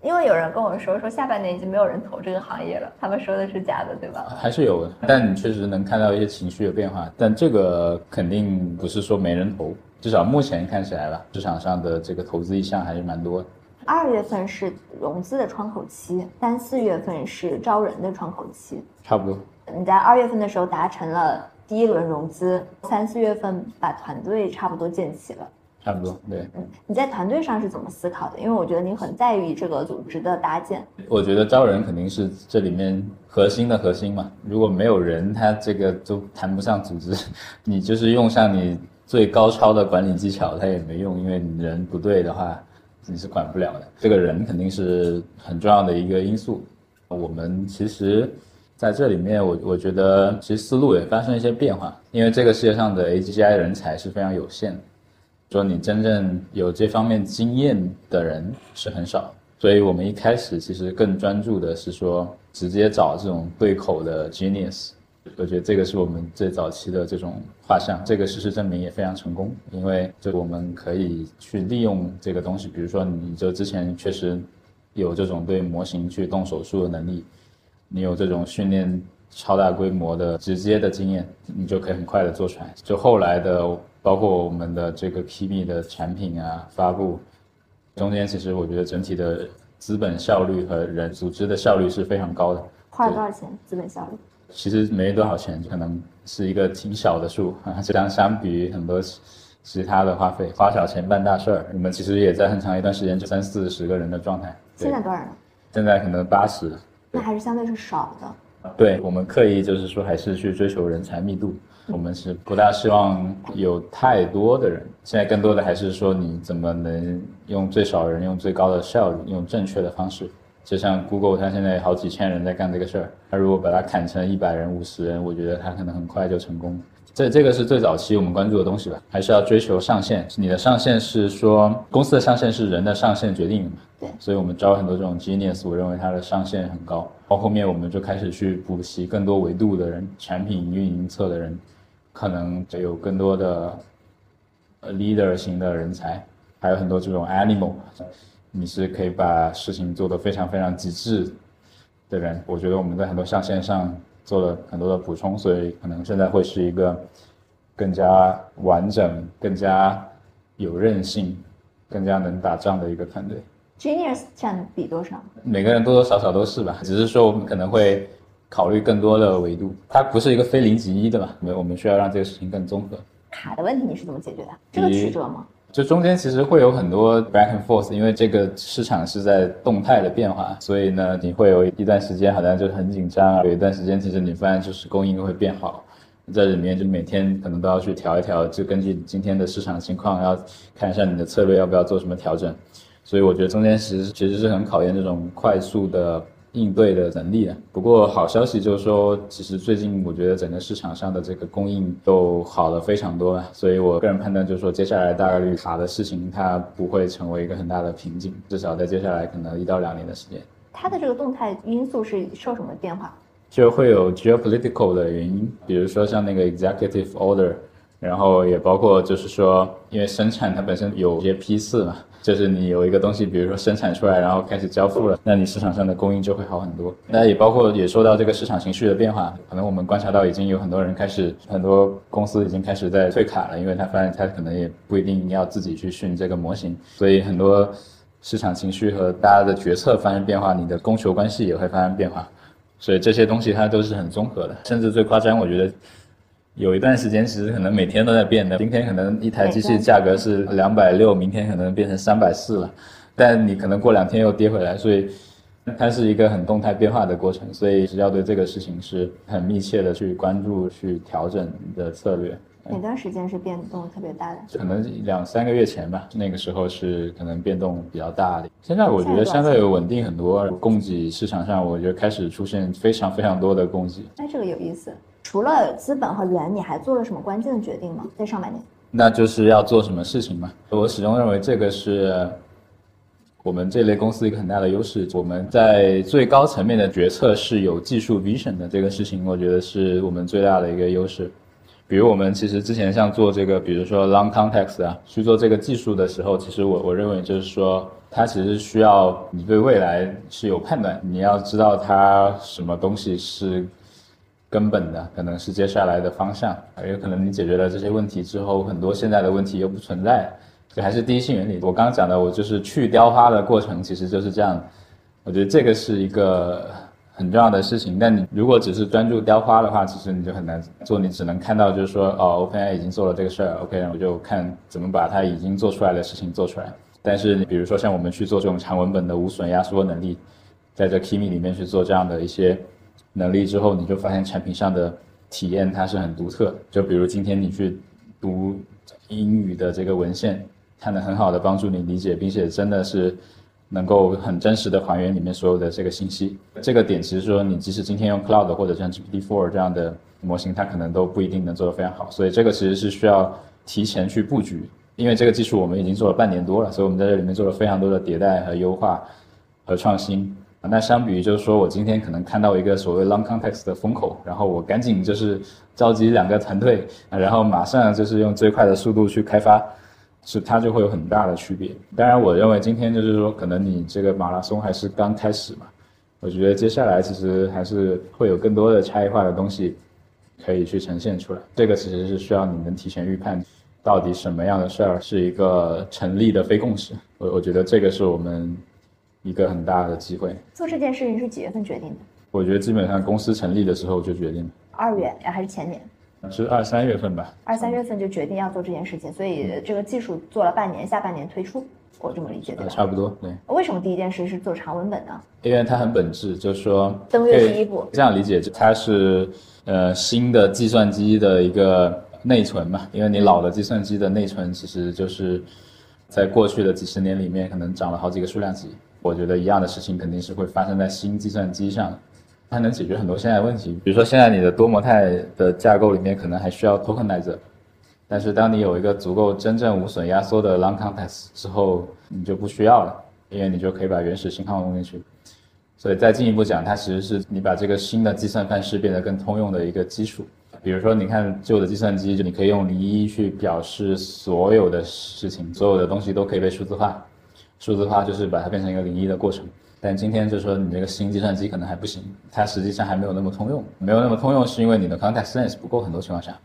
因为有人跟我说，说下半年已经没有人投这个行业了，他们说的是假的，对吧？还是有，但你确实能看到一些情绪的变化，但这个肯定不是说没人投，至少目前看起来吧，市场上的这个投资意向还是蛮多的。二月份是融资的窗口期，三四月份是招人的窗口期，差不多。你在二月份的时候达成了第一轮融资，三四月份把团队差不多建起了。差不多，对。嗯，你在团队上是怎么思考的？因为我觉得你很在意这个组织的搭建。我觉得招人肯定是这里面核心的核心嘛。如果没有人，他这个都谈不上组织。你就是用上你最高超的管理技巧，他也没用，因为你人不对的话，你是管不了的。这个人肯定是很重要的一个因素。我们其实在这里面，我我觉得其实思路也发生一些变化，因为这个世界上的 AGI 人才是非常有限的。说你真正有这方面经验的人是很少，所以我们一开始其实更专注的是说直接找这种对口的 genius。我觉得这个是我们最早期的这种画像，这个事实证明也非常成功，因为就我们可以去利用这个东西，比如说你就之前确实有这种对模型去动手术的能力，你有这种训练超大规模的直接的经验，你就可以很快的做出来。就后来的。包括我们的这个 PB 的产品啊，发布中间，其实我觉得整体的资本效率和人组织的效率是非常高的。花了多少钱？资本效率？其实没多少钱，可能是一个挺小的数啊。这样相比于很多其他的花费，花小钱办大事儿。你们其实也在很长一段时间就三四十个人的状态。现在多少人？现在可能八十。那还是相对是少的。对我们刻意就是说，还是去追求人才密度。我们是不大希望有太多的人，现在更多的还是说你怎么能用最少人、用最高的效率、用正确的方式。就像 Google，它现在好几千人在干这个事儿，它如果把它砍成一百人、五十人，我觉得它可能很快就成功。这这个是最早期我们关注的东西吧，还是要追求上限。你的上限是说公司的上限是人的上限决定的嘛？对，所以我们招很多这种 genius，我认为它的上限很高。到后面我们就开始去补习更多维度的人，产品运营侧的人。可能就有更多的 leader 型的人才，还有很多这种 animal，你是可以把事情做得非常非常极致的人。我觉得我们在很多象限上做了很多的补充，所以可能现在会是一个更加完整、更加有韧性、更加能打仗的一个团队。Genius 占比多少？每个人多多少少都是吧，只是说我们可能会考虑更多的维度，它不是一个非零即一的嘛，我们我们需要让这个事情更综合。卡的问题你是怎么解决的？这个曲折吗？就中间其实会有很多 back and forth，因为这个市场是在动态的变化，所以呢，你会有一段时间好像就很紧张啊，有一段时间其实你发现就是供应会变好，在里面就每天可能都要去调一调，就根据今天的市场情况，要看一下你的策略要不要做什么调整。所以我觉得中间其实其实是很考验这种快速的应对的能力啊。不过好消息就是说，其实最近我觉得整个市场上的这个供应都好了非常多了，所以我个人判断就是说，接下来大概率卡的事情它不会成为一个很大的瓶颈，至少在接下来可能一到两年的时间。它的这个动态因素是受什么变化？就会有 geopolitical 的原因，比如说像那个 executive order，然后也包括就是说，因为生产它本身有一些批次嘛，就是你有一个东西，比如说生产出来，然后开始交付了，那你市场上的供应就会好很多。那也包括也说到这个市场情绪的变化，可能我们观察到已经有很多人开始，很多公司已经开始在退卡了，因为他发现他可能也不一定要自己去训这个模型，所以很多市场情绪和大家的决策发生变化，你的供求关系也会发生变化。所以这些东西它都是很综合的，甚至最夸张，我觉得有一段时间其实可能每天都在变的。今天可能一台机器价格是两百六，明天可能变成三百四了，但你可能过两天又跌回来，所以它是一个很动态变化的过程。所以是要对这个事情是很密切的去关注、去调整你的策略。哪段时间是变动特别大的？可能两三个月前吧，那个时候是可能变动比较大的。现在我觉得相对稳定很多，供给市场上我觉得开始出现非常非常多的供给。哎，这个有意思。除了资本和人，你还做了什么关键的决定吗？在上半年，那就是要做什么事情嘛。我始终认为这个是我们这类公司一个很大的优势。我们在最高层面的决策是有技术 vision 的，这个事情我觉得是我们最大的一个优势。比如我们其实之前像做这个，比如说 long context 啊，去做这个技术的时候，其实我我认为就是说，它其实需要你对未来是有判断，你要知道它什么东西是根本的，可能是接下来的方向，也有可能你解决了这些问题之后，很多现在的问题又不存在，这还是第一性原理。我刚刚讲的，我就是去雕花的过程，其实就是这样。我觉得这个是一个。很重要的事情，但你如果只是专注雕花的话，其实你就很难做。你只能看到就是说，哦，OpenAI 已经做了这个事儿，OK，我就看怎么把它已经做出来的事情做出来。但是你比如说像我们去做这种长文本的无损压缩能力，在这 Kimi 里面去做这样的一些能力之后，你就发现产品上的体验它是很独特。就比如今天你去读英语的这个文献，它能很好的帮助你理解，并且真的是。能够很真实的还原里面所有的这个信息，这个点其实说你即使今天用 Cloud 或者像 GPT-4 这样的模型，它可能都不一定能做得非常好。所以这个其实是需要提前去布局，因为这个技术我们已经做了半年多了，所以我们在这里面做了非常多的迭代和优化和创新。那相比于就是说我今天可能看到一个所谓 long context 的风口，然后我赶紧就是召集两个团队，然后马上就是用最快的速度去开发。是它就会有很大的区别。当然，我认为今天就是说，可能你这个马拉松还是刚开始嘛。我觉得接下来其实还是会有更多的差异化的东西可以去呈现出来。这个其实是需要你能提前预判，到底什么样的事儿是一个成立的非共识。我我觉得这个是我们一个很大的机会。做这件事情是几月份决定的？我觉得基本上公司成立的时候就决定了。二月还是前年？是二三月份吧，二三月份就决定要做这件事情，所以这个技术做了半年，下半年推出，我这么理解对吧？差不多，对。为什么第一件事是做长文本呢？因为它很本质，就是说登月第一步，这样理解，它是呃新的计算机的一个内存嘛，因为你老的计算机的内存其实就是在过去的几十年里面可能涨了好几个数量级，我觉得一样的事情肯定是会发生在新计算机上。它能解决很多现在的问题，比如说现在你的多模态的架构里面可能还需要 tokenizer，但是当你有一个足够真正无损压缩的 long context 之后，你就不需要了，因为你就可以把原始信号弄进去。所以再进一步讲，它其实是你把这个新的计算范式变得更通用的一个基础。比如说，你看旧的计算机，就你可以用零一去表示所有的事情，所有的东西都可以被数字化。数字化就是把它变成一个零一的过程。但今天就说你这个新计算机可能还不行，它实际上还没有那么通用，没有那么通用是因为你的 context sense 不够，很多情况下。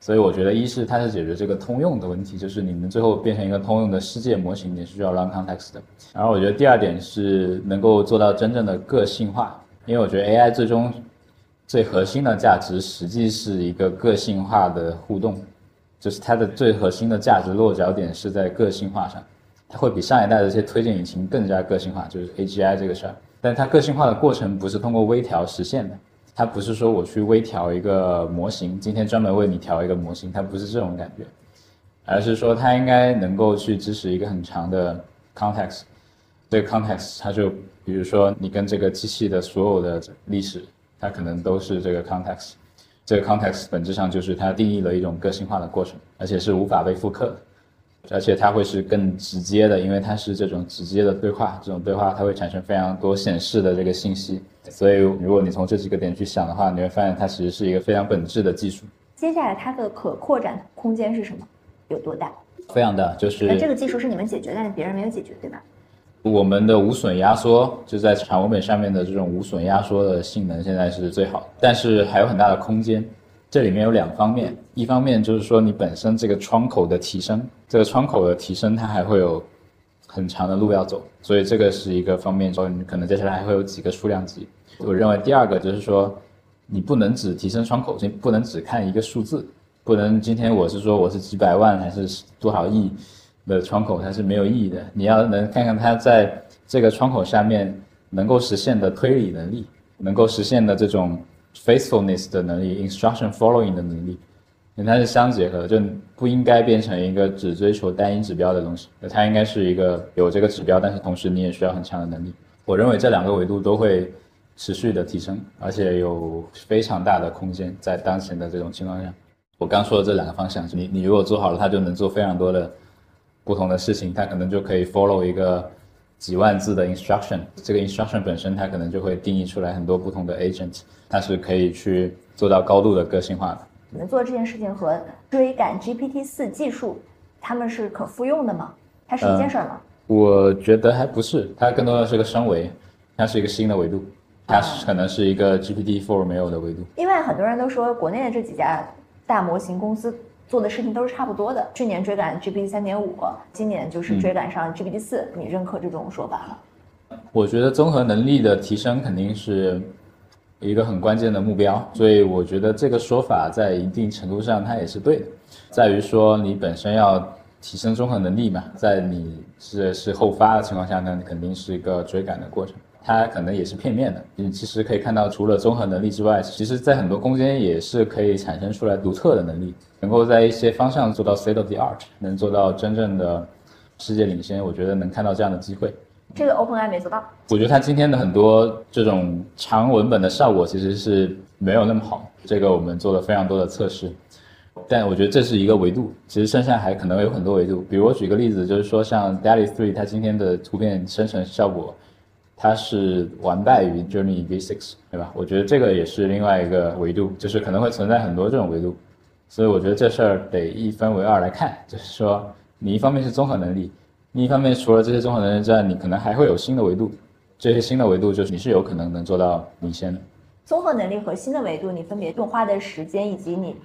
所以我觉得一是它是解决这个通用的问题，就是你们最后变成一个通用的世界模型，你是需要 run context 的。然后我觉得第二点是能够做到真正的个性化，因为我觉得 AI 最终最核心的价值实际是一个个性化的互动，就是它的最核心的价值落脚点是在个性化上，它会比上一代的这些推荐引擎更加个性化，就是 AGI 这个事儿。但它个性化的过程不是通过微调实现的。它不是说我去微调一个模型，今天专门为你调一个模型，它不是这种感觉，而是说它应该能够去支持一个很长的 context。这个 context 它就比如说你跟这个机器的所有的历史，它可能都是这个 context。这个 context 本质上就是它定义了一种个性化的过程，而且是无法被复刻的。而且它会是更直接的，因为它是这种直接的对话，这种对话它会产生非常多显示的这个信息。所以如果你从这几个点去想的话，你会发现它其实是一个非常本质的技术。接下来它的可扩展空间是什么？有多大？非常大，就是那这个技术是你们解决，但是别人没有解决，对吧？我们的无损压缩就在长文本上面的这种无损压缩的性能现在是最好的，但是还有很大的空间。这里面有两方面，一方面就是说你本身这个窗口的提升，这个窗口的提升它还会有很长的路要走，所以这个是一个方面。所以你可能接下来还会有几个数量级。我认为第二个就是说，你不能只提升窗口，你不能只看一个数字，不能今天我是说我是几百万还是多少亿的窗口，它是没有意义的。你要能看看它在这个窗口下面能够实现的推理能力，能够实现的这种。Faithfulness 的能力，instruction following 的能力，因为它是相结合的，就不应该变成一个只追求单一指标的东西。它应该是一个有这个指标，但是同时你也需要很强的能力。我认为这两个维度都会持续的提升，而且有非常大的空间在当前的这种情况下。我刚说的这两个方向，你你如果做好了，它就能做非常多的不同的事情，它可能就可以 follow 一个。几万字的 instruction，这个 instruction 本身它可能就会定义出来很多不同的 agent，它是可以去做到高度的个性化的。你们做这件事情和追赶 GPT 四技术，他们是可复用的吗？它是一件事儿吗？我觉得还不是，它更多的是个升维，它是一个新的维度，它是可能是一个 GPT four 没有的维度。因为很多人都说国内的这几家大模型公司。做的事情都是差不多的。去年追赶 GPT 三点五，今年就是追赶上 GPT 四。你认可这种说法吗？我觉得综合能力的提升肯定是一个很关键的目标，所以我觉得这个说法在一定程度上它也是对的，在于说你本身要提升综合能力嘛，在你是是后发的情况下呢，肯定是一个追赶的过程。它可能也是片面的，你其实可以看到，除了综合能力之外，其实在很多空间也是可以产生出来独特的能力，能够在一些方向做到 state of the art，能做到真正的世界领先。我觉得能看到这样的机会。这个 OpenAI 没做到。我觉得它今天的很多这种长文本的效果其实是没有那么好，这个我们做了非常多的测试，但我觉得这是一个维度，其实剩下还可能有很多维度。比如我举个例子，就是说像 DALL-E 3，它今天的图片生成效果。它是完败于 Journey V6，对吧？我觉得这个也是另外一个维度，就是可能会存在很多这种维度，所以我觉得这事儿得一分为二来看，就是说你一方面是综合能力，另一方面除了这些综合能力之外，你可能还会有新的维度，这些新的维度就是你是有可能能做到领先的。综合能力和新的维度，你分别用花的时间以及你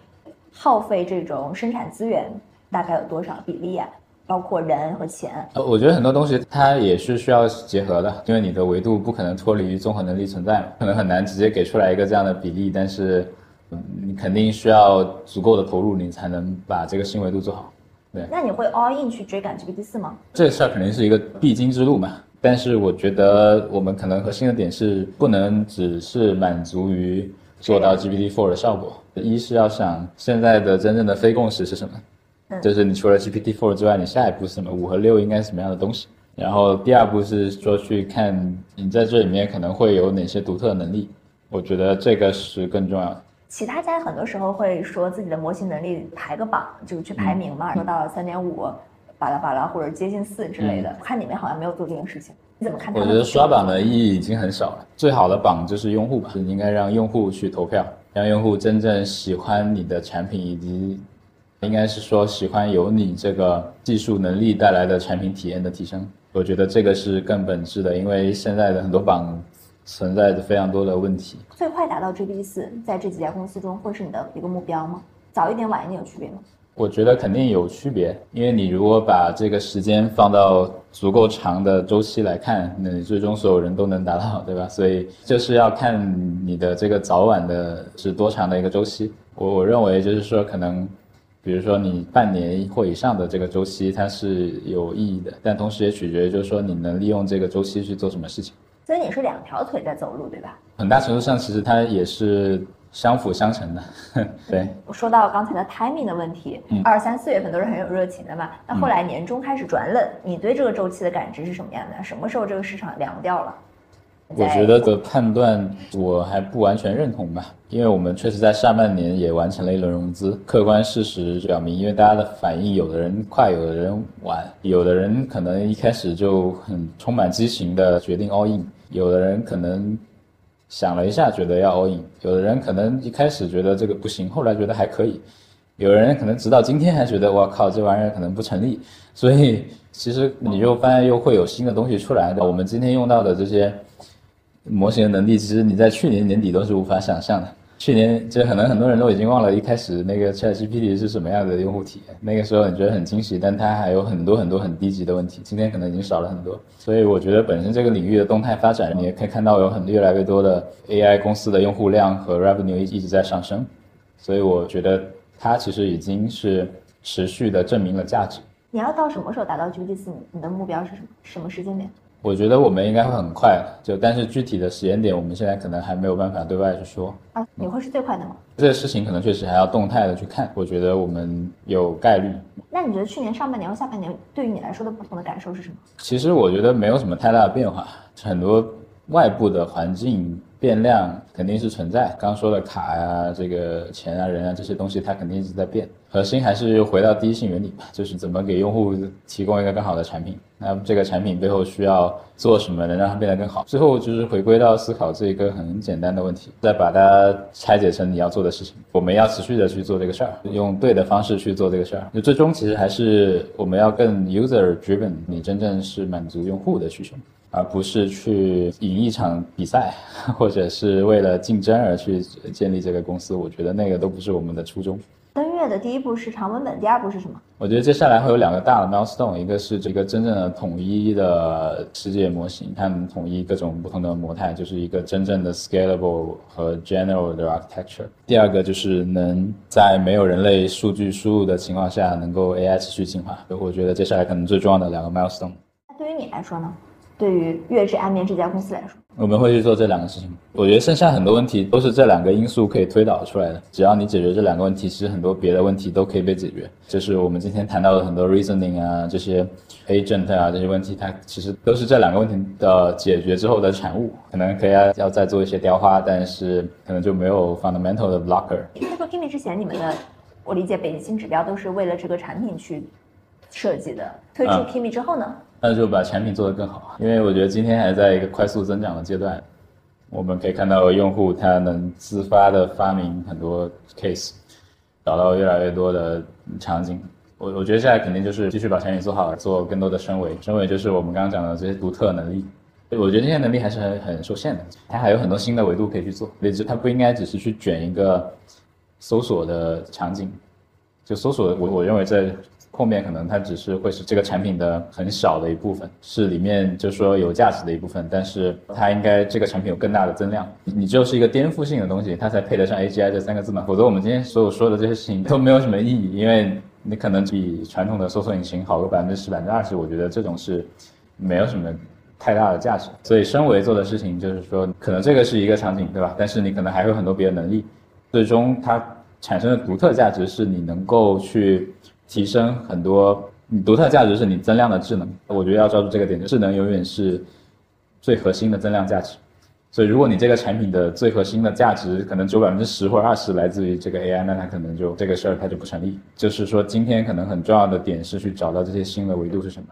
耗费这种生产资源大概有多少比例啊？包括人和钱，呃，我觉得很多东西它也是需要结合的，因为你的维度不可能脱离于综合能力存在嘛，可能很难直接给出来一个这样的比例，但是，你肯定需要足够的投入，你才能把这个新维度做好。对，那你会 all in 去追赶 GPT 四吗？这事儿肯定是一个必经之路嘛，但是我觉得我们可能核心的点是不能只是满足于做到 GPT four 的效果，一是要想现在的真正的非共识是什么。就是你除了 GPT four 之外，你下一步是什么？五和六应该是什么样的东西？然后第二步是说去看你在这里面可能会有哪些独特的能力。我觉得这个是更重要的。其他家很多时候会说自己的模型能力排个榜，就是去排名嘛，说到三点五，巴拉巴拉或者接近四之类的。看你们好像没有做这件事情，你怎么看？我觉得刷榜的意义已经很少了。最好的榜就是用户吧，应该让用户去投票，让用户真正喜欢你的产品以及。应该是说喜欢有你这个技术能力带来的产品体验的提升，我觉得这个是更本质的，因为现在的很多榜存在着非常多的问题。最快达到 GPT 四，在这几家公司中会是你的一个目标吗？早一点晚一点有区别吗？我觉得肯定有区别，因为你如果把这个时间放到足够长的周期来看，那你最终所有人都能达到，对吧？所以就是要看你的这个早晚的是多长的一个周期。我我认为就是说，可能比如说你半年或以上的这个周期，它是有意义的，但同时也取决于就是说你能利用这个周期去做什么事情。所以你是两条腿在走路，对吧？很大程度上，其实它也是。相辅相成的，对。说到刚才的 timing 的问题，二三四月份都是很有热情的嘛。那后来年中开始转冷，你对这个周期的感知是什么样的？什么时候这个市场凉掉了？我觉得的判断我还不完全认同吧，因为我们确实在上半年也完成了一轮融资。客观事实表明，因为大家的反应，有的人快，有的人晚，有的人可能一开始就很充满激情的决定 all in，有的人可能。想了一下，觉得要 all in。有的人可能一开始觉得这个不行，后来觉得还可以。有人可能直到今天还觉得，我靠，这玩意儿可能不成立。所以其实你就发现又会有新的东西出来的。我们今天用到的这些模型的能力，其实你在去年年底都是无法想象的。去年就可能很多人都已经忘了一开始那个 ChatGPT 是什么样的用户体验。那个时候你觉得很惊喜，但它还有很多很多很低级的问题。今天可能已经少了很多。所以我觉得本身这个领域的动态发展，你也可以看到有很越来越多的 AI 公司的用户量和 revenue 一直在上升。所以我觉得它其实已经是持续的证明了价值。你要到什么时候达到 GPT 四？你的目标是什么？什么时间点？我觉得我们应该会很快，就但是具体的时间点，我们现在可能还没有办法对外去说。啊，你会是最快的吗？这个事情可能确实还要动态的去看。我觉得我们有概率。那你觉得去年上半年和下半年对于你来说的不同的感受是什么？其实我觉得没有什么太大的变化，很多外部的环境。变量肯定是存在，刚刚说的卡呀、这个钱啊、人啊这些东西，它肯定一直在变。核心还是回到第一性原理吧，就是怎么给用户提供一个更好的产品。那这个产品背后需要做什么，能让它变得更好？最后就是回归到思考这一个很简单的问题，再把它拆解成你要做的事情。我们要持续的去做这个事儿，用对的方式去做这个事儿。就最终其实还是我们要更 user driven，你真正是满足用户的需求。而不是去赢一场比赛，或者是为了竞争而去建立这个公司，我觉得那个都不是我们的初衷。登月的第一步是长文本，第二步是什么？我觉得接下来会有两个大的 milestone，一个是这个真正的统一的世界模型，它能统一各种不同的模态，就是一个真正的 scalable 和 general 的 architecture。第二个就是能在没有人类数据输入的情况下，能够 AI 持续进化。我觉得接下来可能最重要的两个 milestone。那对于你来说呢？对于月之安眠这家公司来说，我们会去做这两个事情。我觉得剩下很多问题都是这两个因素可以推导出来的。只要你解决这两个问题，其实很多别的问题都可以被解决。就是我们今天谈到的很多 reasoning 啊，这些 agent 啊这些问题，它其实都是这两个问题的解决之后的产物。可能可以要要再做一些雕花，但是可能就没有 fundamental 的 blocker。在做 Kimi 之前，你们的我理解北极星指标都是为了这个产品去设计的。推出 Kimi 之后呢？那就把产品做得更好，因为我觉得今天还在一个快速增长的阶段，我们可以看到用户他能自发的发明很多 case，找到越来越多的场景。我我觉得现在肯定就是继续把产品做好，做更多的升维。升维就是我们刚刚讲的这些独特能力。我觉得这些能力还是很很受限的，它还有很多新的维度可以去做。所以它不应该只是去卷一个搜索的场景，就搜索我我认为在。后面可能它只是会是这个产品的很小的一部分，是里面就说有价值的一部分，但是它应该这个产品有更大的增量。你就是一个颠覆性的东西，它才配得上 AGI 这三个字嘛，否则我们今天所有说的这些事情都没有什么意义，因为你可能比传统的搜索引擎好个百分之十、百分之二十，我觉得这种是没有什么太大的价值。所以深维做的事情就是说，可能这个是一个场景，对吧？但是你可能还有很多别的能力，最终它产生的独特价值是你能够去。提升很多，你独特价值是你增量的智能。我觉得要抓住这个点，智能永远是最核心的增量价值。所以，如果你这个产品的最核心的价值可能只有百分之十或者二十来自于这个 AI，那它可能就这个事儿它就不成立。就是说，今天可能很重要的点是去找到这些新的维度是什么。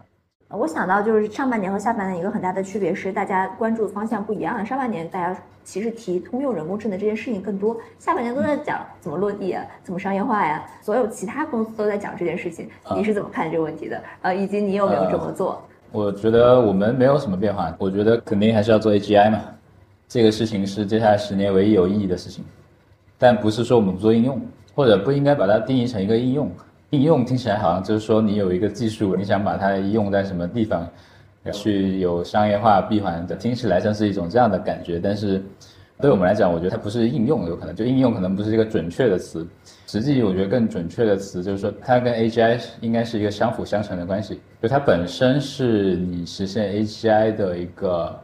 我想到就是上半年和下半年一个很大的区别是，大家关注的方向不一样。上半年大家其实提通用人工智能这件事情更多，下半年都在讲怎么落地啊，怎么商业化呀。所有其他公司都在讲这件事情，你是怎么看这个问题的？呃，以及你有没有这么做？我觉得我们没有什么变化，我觉得肯定还是要做 AGI 嘛，这个事情是接下来十年唯一有意义的事情，但不是说我们不做应用，或者不应该把它定义成一个应用。应用听起来好像就是说你有一个技术，你想把它用在什么地方，去有商业化闭环的，听起来像是一种这样的感觉。但是对我们来讲，我觉得它不是应用，有可能就应用可能不是一个准确的词。实际我觉得更准确的词就是说，它跟 AGI 应该是一个相辅相成的关系。就它本身是你实现 AGI 的一个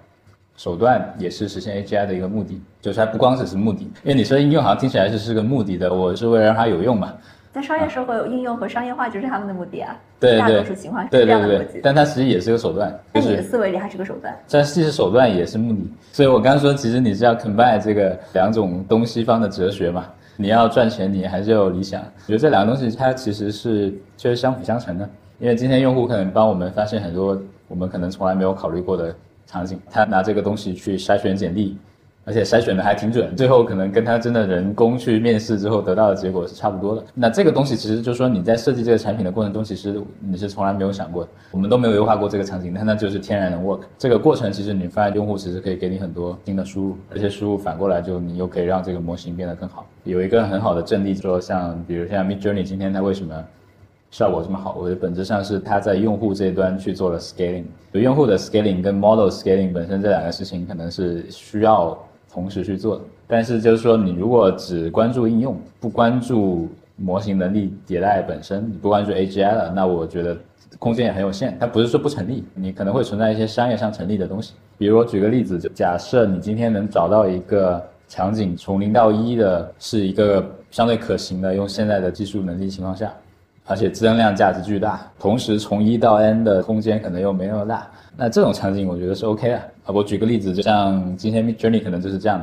手段，也是实现 AGI 的一个目的。就是它不光只是目的，因为你说应用好像听起来是是个目的的，我是为了让它有用嘛。在商业社会有，应用和商业化就是他们的目的啊。对大多数情况是这样的逻辑。但它其实际也是个手段。在你的思维里，还是个手段。但既是手段，也是目的。所以我刚刚说，其实你是要 combine 这个两种东西方的哲学嘛？你要赚钱，你还是有理想。我觉得这两个东西它其实是确实相辅相成的。因为今天用户可能帮我们发现很多我们可能从来没有考虑过的场景，他拿这个东西去筛选简历。而且筛选的还挺准，最后可能跟他真的人工去面试之后得到的结果是差不多的。那这个东西其实就是说你在设计这个产品的过程中，其实你是从来没有想过，我们都没有优化过这个场景，但那就是天然的 work。这个过程其实你发现用户其实可以给你很多新的输入，而且输入反过来就你又可以让这个模型变得更好。有一个很好的阵地，说像比如像 Mid Journey 今天它为什么效果这么好？我觉得本质上是它在用户这一端去做了 scaling。就用户的 scaling 跟 model scaling 本身这两个事情可能是需要。同时去做，但是就是说，你如果只关注应用，不关注模型能力迭代本身，你不关注 AGI 了，那我觉得空间也很有限。它不是说不成立，你可能会存在一些商业上成立的东西。比如我举个例子，就假设你今天能找到一个场景，从零到一的是一个相对可行的，用现在的技术能力情况下，而且增量价值巨大，同时从一到 n 的空间可能又没那么大。那这种场景我觉得是 OK 的啊。我举个例子，就像今天 Journey 可能就是这样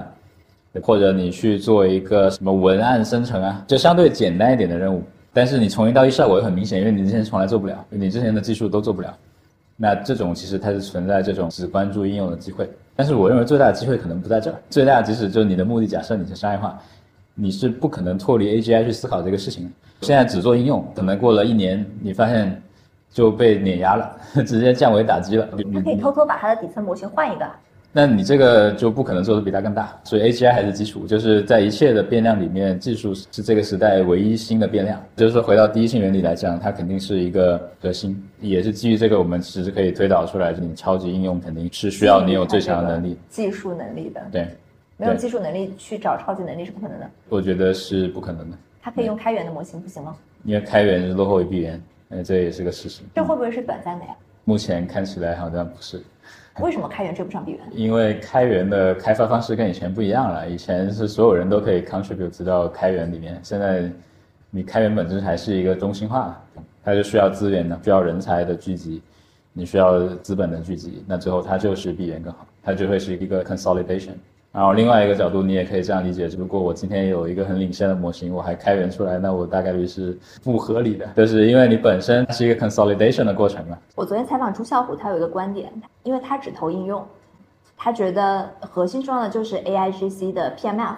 的，或者你去做一个什么文案生成啊，就相对简单一点的任务，但是你从一到一效果又很明显，因为你之前从来做不了，你之前的技术都做不了。那这种其实它是存在这种只关注应用的机会，但是我认为最大的机会可能不在这儿。最大的即使就是你的目的，假设你是商业化，你是不可能脱离 AGI 去思考这个事情。现在只做应用，可能过了一年，你发现。就被碾压了，直接降维打击了。你可以偷偷把它的底层模型换一个。那你这个就不可能做的比它更大。所以 AGI 还是基础，就是在一切的变量里面，技术是这个时代唯一新的变量。就是说，回到第一性原理来讲，它肯定是一个核心，也是基于这个，我们其实可以推导出来，就你超级应用肯定是需要你有最强的能力，技术能力的。对，没有技术能力去找超级能力是不可能的。我觉得是不可能的。它可以用开源的模型，不行吗？因为开源是落后于闭源。哎，这也是个事实。这会不会是短暂的呀？目前看起来好像不是。为什么开源追不上闭源？因为开源的开发方式跟以前不一样了。以前是所有人都可以 contribute 到开源里面，现在你开源本质还是一个中心化，它就需要资源的，需要人才的聚集，你需要资本的聚集，那最后它就是闭源更好，它就会是一个 consolidation。然后另外一个角度，你也可以这样理解：，如果我今天有一个很领先的模型，我还开源出来，那我大概率是不合理的，就是因为你本身是一个 consolidation 的过程嘛。我昨天采访朱啸虎，他有一个观点，因为他只投应用，他觉得核心重要的就是 AIGC 的 PMF，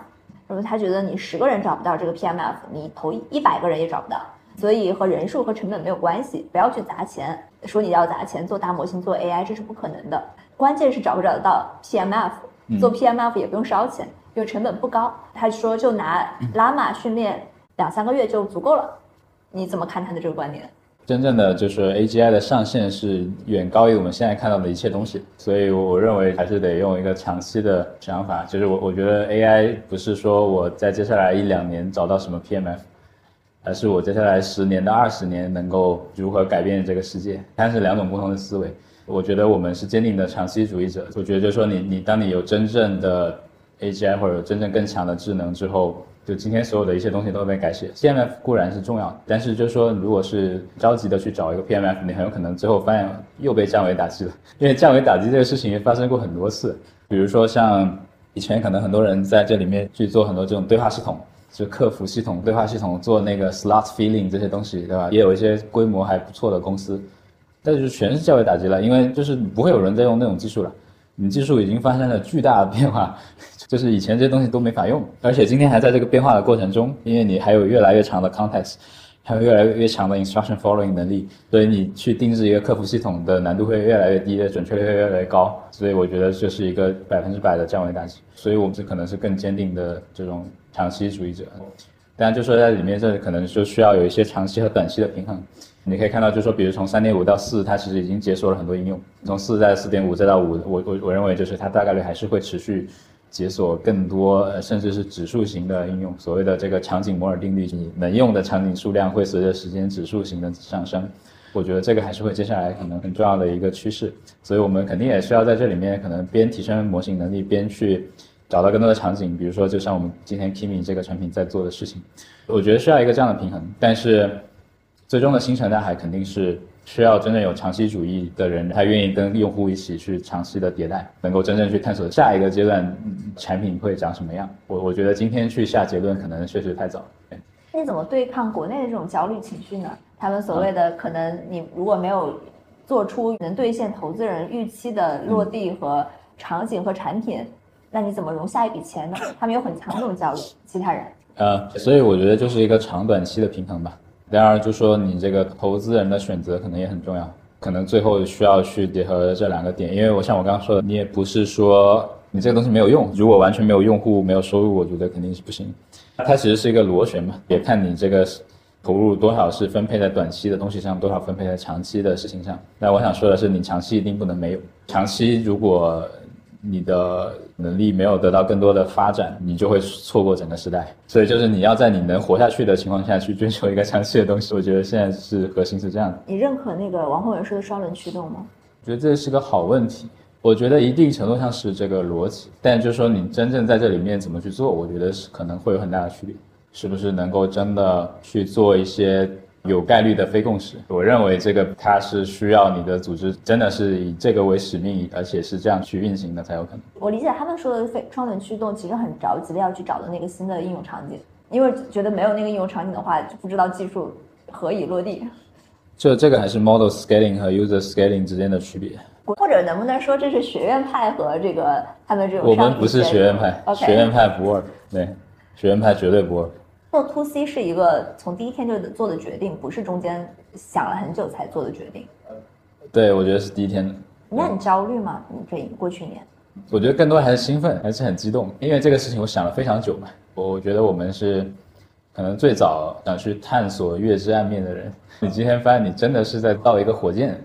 那么他觉得你十个人找不到这个 PMF，你投一百个人也找不到，所以和人数和成本没有关系，不要去砸钱，说你要砸钱做大模型做 AI，这是不可能的，关键是找不找得到 PMF。做 PMF 也不用烧钱，因为成本不高。他说就拿 Llama 训练两三个月就足够了。你怎么看他的这个观点？真正的就是 AGI 的上限是远高于我们现在看到的一切东西，所以我认为还是得用一个长期的想法。就是我我觉得 AI 不是说我在接下来一两年找到什么 PMF，而是我接下来十年到二十年能够如何改变这个世界。它是两种不同的思维。我觉得我们是坚定的长期主义者。我觉得就是说，你你当你有真正的 AGI 或者真正更强的智能之后，就今天所有的一些东西都会被改写。PMF 固然是重要，但是就是说，如果是着急的去找一个 PMF，你很有可能最后发现又被降维打击了。因为降维打击这个事情也发生过很多次。比如说像以前可能很多人在这里面去做很多这种对话系统，就客服系统、对话系统做那个 slot filling 这些东西，对吧？也有一些规模还不错的公司。但是全是降维打击了，因为就是不会有人再用那种技术了，你技术已经发生了巨大的变化，就是以前这些东西都没法用，而且今天还在这个变化的过程中，因为你还有越来越长的 context，还有越来越强的 instruction following 能力，所以你去定制一个客服系统的难度会越来越低，准确率会越来越高。所以我觉得这是一个百分之百的降维打击。所以我们这可能是更坚定的这种长期主义者。当然，就说在里面，这可能就需要有一些长期和短期的平衡。你可以看到，就是说比如从三点五到四，它其实已经解锁了很多应用。从四在四点五再到五，我我我认为就是它大概率还是会持续解锁更多，甚至是指数型的应用。所谓的这个场景摩尔定律，你能用的场景数量会随着时间指数型的上升。我觉得这个还是会接下来可能很重要的一个趋势。所以我们肯定也需要在这里面可能边提升模型能力，边去。找到更多的场景，比如说，就像我们今天 Kimi 这个产品在做的事情，我觉得需要一个这样的平衡。但是，最终的新陈代谢肯定是需要真正有长期主义的人，他愿意跟用户一起去长期的迭代，能够真正去探索下一个阶段产品会长什么样。我我觉得今天去下结论可能确实太早。你怎么对抗国内的这种焦虑情绪呢？他们所谓的可能你如果没有做出能兑现投资人预期的落地和场景和产品。那你怎么融下一笔钱呢？他们有很强这种焦虑，其他人。呃，所以我觉得就是一个长短期的平衡吧。第二，就说你这个投资人的选择可能也很重要，可能最后需要去结合这两个点。因为我像我刚刚说的，你也不是说你这个东西没有用，如果完全没有用户、没有收入，我觉得肯定是不行。它其实是一个螺旋嘛，也看你这个投入多少是分配在短期的东西上，多少分配在长期的事情上。那我想说的是，你长期一定不能没有，长期如果。你的能力没有得到更多的发展，你就会错过整个时代。所以就是你要在你能活下去的情况下去追求一个长期的东西。我觉得现在是核心是这样的。你认可那个王宏伟说的双轮驱动吗？我觉得这是个好问题。我觉得一定程度上是这个逻辑，但就是说你真正在这里面怎么去做，我觉得是可能会有很大的区别。是不是能够真的去做一些？有概率的非共识，我认为这个它是需要你的组织真的是以这个为使命，而且是这样去运行的才有可能。我理解他们说的非双轮驱动，其实很着急的要去找到那个新的应用场景，因为觉得没有那个应用场景的话，就不知道技术何以落地。就这个还是 model scaling 和 user scaling 之间的区别，或者能不能说这是学院派和这个他们这种？我们不是学院派，学院派不 work，对，学院派绝对不 work。做 to C 是一个从第一天就做的决定，不是中间想了很久才做的决定。对，我觉得是第一天。你很焦虑吗？你这过去一年？我觉得更多还是兴奋，还是很激动，因为这个事情我想了非常久嘛。我我觉得我们是可能最早想去探索月之暗面的人。你今天发现你真的是在造一个火箭。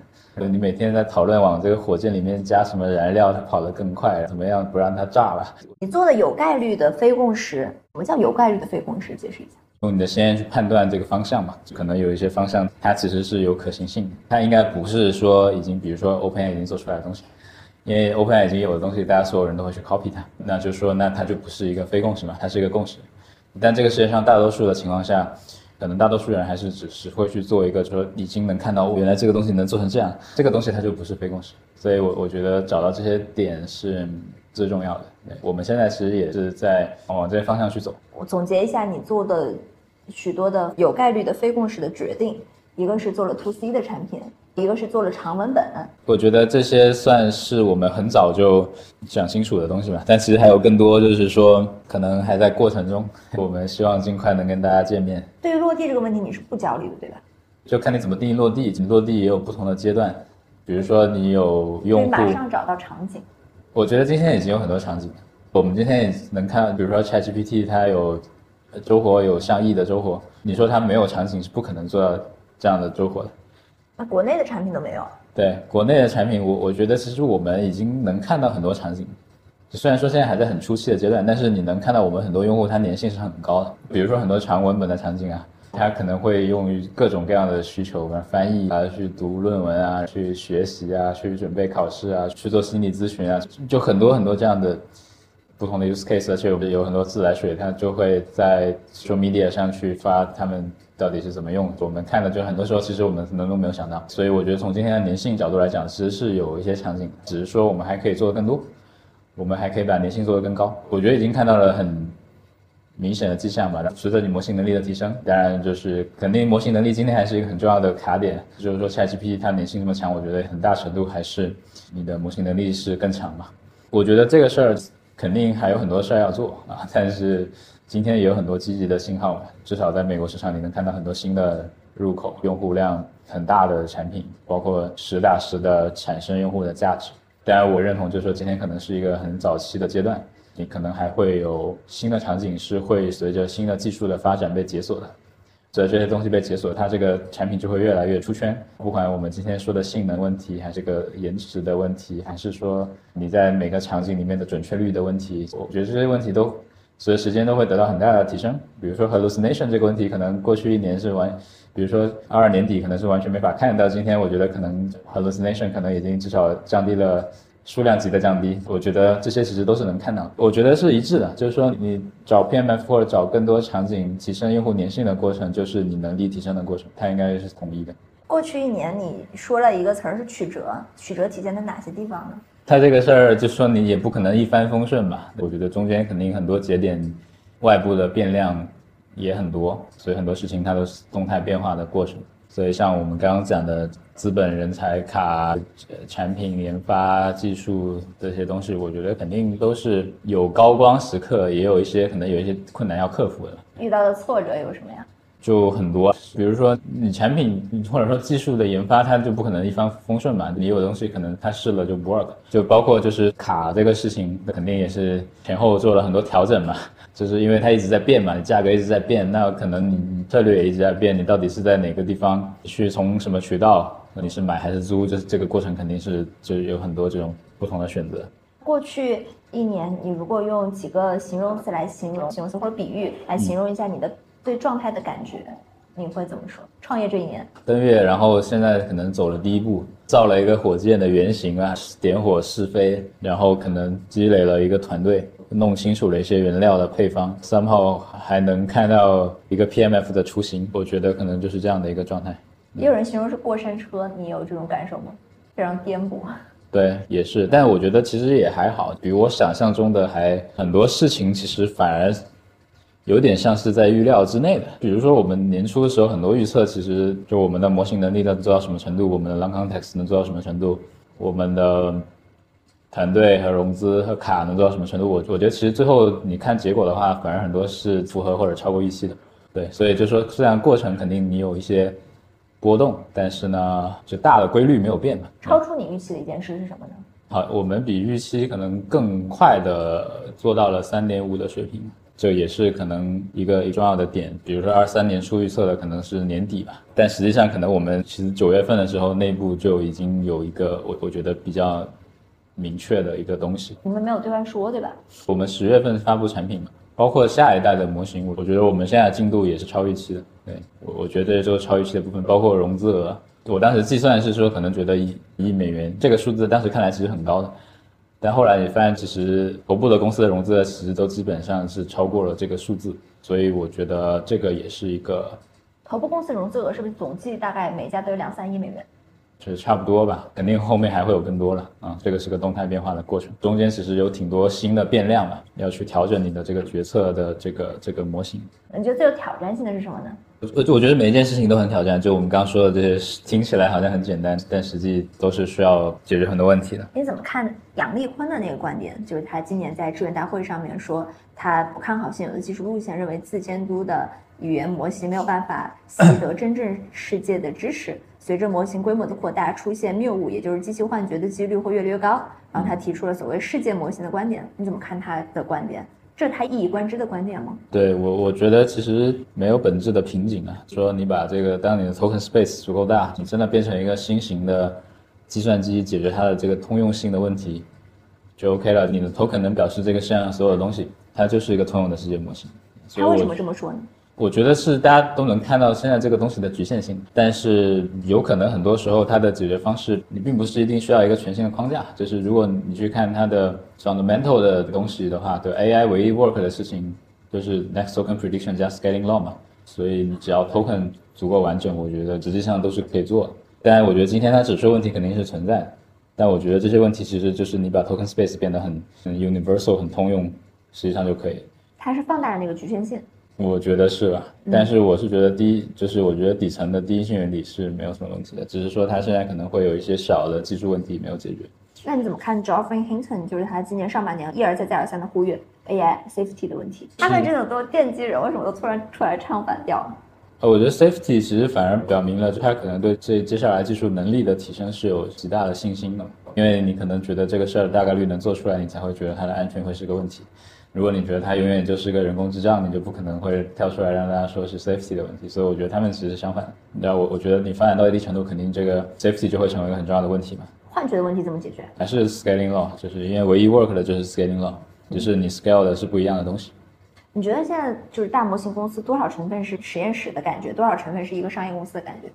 你每天在讨论往这个火箭里面加什么燃料，它跑得更快，怎么样不让它炸了？你做的有概率的非共识，什么叫有概率的非共识？解释一下。用你的先验去判断这个方向嘛，可能有一些方向它其实是有可行性的，它应该不是说已经，比如说 OpenAI 已经做出来的东西，因为 OpenAI 已经有的东西，大家所有人都会去 copy 它，那就是说那它就不是一个非共识嘛，它是一个共识。但这个世界上大多数的情况下。可能大多数人还是只是会去做一个，说已经能看到原来这个东西能做成这样，这个东西它就不是非共识。所以，我我觉得找到这些点是最重要的。我们现在其实也是在往这些方向去走。我总结一下，你做的许多的有概率的非共识的决定，一个是做了 to C 的产品。一个是做了长文本，我觉得这些算是我们很早就想清楚的东西吧。但其实还有更多，就是说可能还在过程中。我们希望尽快能跟大家见面。对于落地这个问题，你是不焦虑的，对吧？就看你怎么定义落地。落地也有不同的阶段，比如说你有用户马上找到场景。我觉得今天已经有很多场景。我们今天也能看，比如说 ChatGPT，它有周活有上亿的周活。你说它没有场景是不可能做到这样的周活的。国内的产品都没有。对，国内的产品，我我觉得其实我们已经能看到很多场景。虽然说现在还在很初期的阶段，但是你能看到我们很多用户他粘性是很高的。比如说很多长文本的场景啊，它可能会用于各种各样的需求，比如翻译啊，去读论文啊，去学习啊，去准备考试啊，去做心理咨询啊，就很多很多这样的不同的 use case，而且我们有很多自来水，它就会在 social media 上去发他们。到底是怎么用？我们看的就很多时候，其实我们可能都没有想到。所以我觉得从今天的粘性角度来讲，其实是有一些场景，只是说我们还可以做的更多，我们还可以把粘性做得更高。我觉得已经看到了很明显的迹象吧。随着你模型能力的提升，当然就是肯定模型能力今天还是一个很重要的卡点。就是说，ChatGPT 它粘性这么强，我觉得很大程度还是你的模型能力是更强嘛。我觉得这个事儿肯定还有很多事儿要做啊，但是。今天也有很多积极的信号，至少在美国市场你能看到很多新的入口，用户量很大的产品，包括实打实的产生用户的价值。当然，我认同就是说今天可能是一个很早期的阶段，你可能还会有新的场景是会随着新的技术的发展被解锁的。所以这些东西被解锁，它这个产品就会越来越出圈。不管我们今天说的性能问题，还是个延迟的问题，还是说你在每个场景里面的准确率的问题，我觉得这些问题都随着时间都会得到很大的提升。比如说 hallucination 这个问题，可能过去一年是完，比如说二二年底可能是完全没法看到，今天我觉得可能 hallucination 可能已经至少降低了。数量级的降低，我觉得这些其实都是能看到，我觉得是一致的。就是说，你找 PMF 或者找更多场景提升用户粘性的过程，就是你能力提升的过程，它应该是统一的。过去一年，你说了一个词儿是曲折，曲折体现在哪些地方呢？它这个事儿就说你也不可能一帆风顺吧？我觉得中间肯定很多节点，外部的变量也很多，所以很多事情它都是动态变化的过程。所以像我们刚刚讲的资本、人才、卡、产品研发、技术这些东西，我觉得肯定都是有高光时刻，也有一些可能有一些困难要克服的。遇到的挫折有什么呀？就很多，比如说你产品或者说技术的研发，它就不可能一帆风顺嘛。你有东西可能它试了就不 work，就包括就是卡这个事情，那肯定也是前后做了很多调整嘛。就是因为它一直在变嘛，价格一直在变，那可能你策略也一直在变，你到底是在哪个地方去从什么渠道，你是买还是租，这这个过程肯定是就有很多这种不同的选择。过去一年，你如果用几个形容词来形容，形容词或者比喻来形容一下你的。对状态的感觉，你会怎么说？创业这一年，登月，然后现在可能走了第一步，造了一个火箭的原型啊，点火试飞，然后可能积累了一个团队，弄清楚了一些原料的配方，三号还能看到一个 PMF 的雏形，我觉得可能就是这样的一个状态。也有人形容是过山车，你有这种感受吗？非常颠簸。对，也是，但我觉得其实也还好，比我想象中的还很多事情，其实反而。有点像是在预料之内的，比如说我们年初的时候很多预测，其实就我们的模型能力能做到什么程度，我们的 long context 能做到什么程度，我们的团队和融资和卡能做到什么程度，我我觉得其实最后你看结果的话，反而很多是符合或者超过预期的。对，所以就说虽然过程肯定你有一些波动，但是呢，就大的规律没有变嘛。超出你预期的一件事是什么呢？好，我们比预期可能更快的做到了三点五的水平。这也是可能一个一重要的点，比如说二三年初预测的可能是年底吧，但实际上可能我们其实九月份的时候内部就已经有一个我我觉得比较明确的一个东西。你们没有对外说对吧？我们十月份发布产品嘛，包括下一代的模型，我我觉得我们现在进度也是超预期的。对我我觉得这个超预期的部分，包括融资额，我当时计算是说可能觉得一一亿美元这个数字，当时看来其实很高的。但后来你发现，其实头部的公司的融资其实都基本上是超过了这个数字，所以我觉得这个也是一个头部公司融资额是不是总计大概每家都有两三亿美元？就是差不多吧，肯定后面还会有更多了啊！这个是个动态变化的过程，中间其实有挺多新的变量吧，要去调整你的这个决策的这个这个模型。你觉得最有挑战性的是什么呢？我我觉得每一件事情都很挑战，就我们刚刚说的这些，听起来好像很简单，但实际都是需要解决很多问题的。你怎么看杨立坤的那个观点？就是他今年在智源大会上面说，他不看好现有的技术路线，认为自监督的语言模型没有办法习得真正世界的知识。随着模型规模的扩大，出现谬误，也就是机器幻觉的几率会越来越高。然后他提出了所谓世界模型的观点，你怎么看他的观点？这是他一以贯之的观点吗？对我，我觉得其实没有本质的瓶颈啊。说你把这个，当你的 token space 足够大，你真的变成一个新型的计算机，解决它的这个通用性的问题，就 OK 了。你的 token 能表示这个世界上所有的东西，它就是一个通用的世界模型。他为什么这么说呢？我觉得是大家都能看到现在这个东西的局限性，但是有可能很多时候它的解决方式，你并不是一定需要一个全新的框架。就是如果你去看它的 fundamental 的东西的话，对 AI 唯一 work 的事情就是 next token prediction 加 scaling law 嘛。所以你只要 token 足够完整，我觉得实际上都是可以做。当然，我觉得今天它指数问题肯定是存在，但我觉得这些问题其实就是你把 token space 变得很很 universal 很通用，实际上就可以。它是放大了那个局限性。我觉得是吧，但是我是觉得第一就是我觉得底层的第一性原理是没有什么问题的，只是说它现在可能会有一些小的技术问题没有解决。那你怎么看 Geoffrey Hinton？就是他今年上半年一而再再而三的呼吁 AI safety 的问题。他们这种都奠基人，为什么都突然出来唱反调？呃，我觉得 safety 其实反而表明了他可能对这接下来技术能力的提升是有极大的信心的，因为你可能觉得这个事儿大概率能做出来，你才会觉得它的安全会是个问题。如果你觉得它永远就是个人工智障，你就不可能会跳出来让大家说是 safety 的问题。所以我觉得他们其实相反。然后我我觉得你发展到一定程度，肯定这个 safety 就会成为一个很重要的问题嘛。幻觉的问题怎么解决？还是 scaling law，就是因为唯一 work 的就是 scaling law，就是你 scale 的是不一样的东西。你觉得现在就是大模型公司多少成分是实验室的感觉，多少成分是一个商业公司的感觉？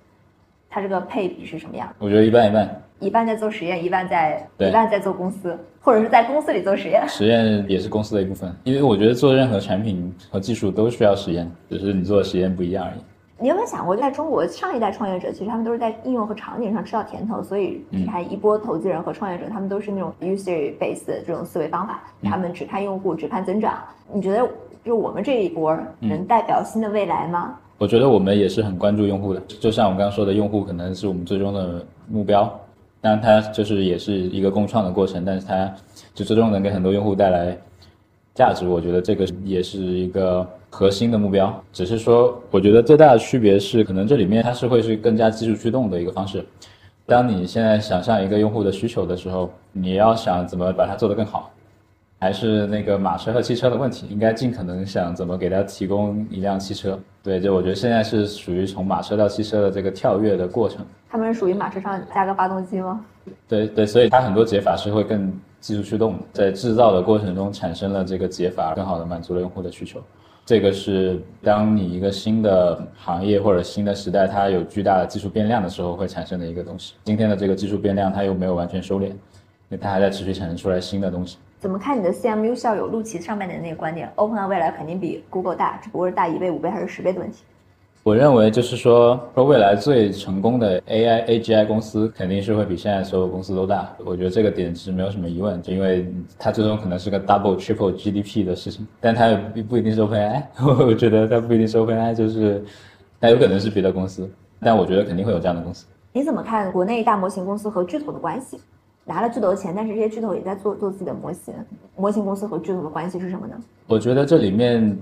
它这个配比是什么样？我觉得一半一半，一半在做实验，一半在一半在做公司，或者是在公司里做实验。实验也是公司的一部分，因为我觉得做任何产品和技术都需要实验，只是你做的实验不一样而已。你有没有想过，在中国上一代创业者，其实他们都是在应用和场景上吃到甜头，所以你看一波投资人和创业者，他们都是那种 user base 的这种思维方法，他们只看用户，只看增长。你觉得就我们这一波能代表新的未来吗？我觉得我们也是很关注用户的，就像我刚刚说的，用户可能是我们最终的目标，当然它就是也是一个共创的过程，但是它就最终能给很多用户带来价值，我觉得这个也是一个核心的目标。只是说，我觉得最大的区别是，可能这里面它是会是更加技术驱动的一个方式。当你现在想象一个用户的需求的时候，你要想怎么把它做得更好。还是那个马车和汽车的问题，应该尽可能想怎么给他提供一辆汽车。对，就我觉得现在是属于从马车到汽车的这个跳跃的过程。他们是属于马车上加个发动机吗？对对，所以它很多解法是会更技术驱动，在制造的过程中产生了这个解法，更好的满足了用户的需求。这个是当你一个新的行业或者新的时代，它有巨大的技术变量的时候会产生的一个东西。今天的这个技术变量它又没有完全收敛，因为它还在持续产生出来新的东西。怎么看你的 CMU 校友陆琪上面的那个观点？OpenAI 未来肯定比 Google 大，只不过是大一倍、五倍还是十倍的问题。我认为就是说，说未来最成功的 AI AGI 公司肯定是会比现在所有公司都大。我觉得这个点其实没有什么疑问，就因为它最终可能是个 double triple GDP 的事情，但它也不不一定是 OpenAI。我觉得它不一定是 OpenAI，就是它有可能是别的公司，但我觉得肯定会有这样的公司。你怎么看国内大模型公司和巨头的关系？拿了巨头的钱，但是这些巨头也在做做自己的模型。模型公司和巨头的关系是什么呢？我觉得这里面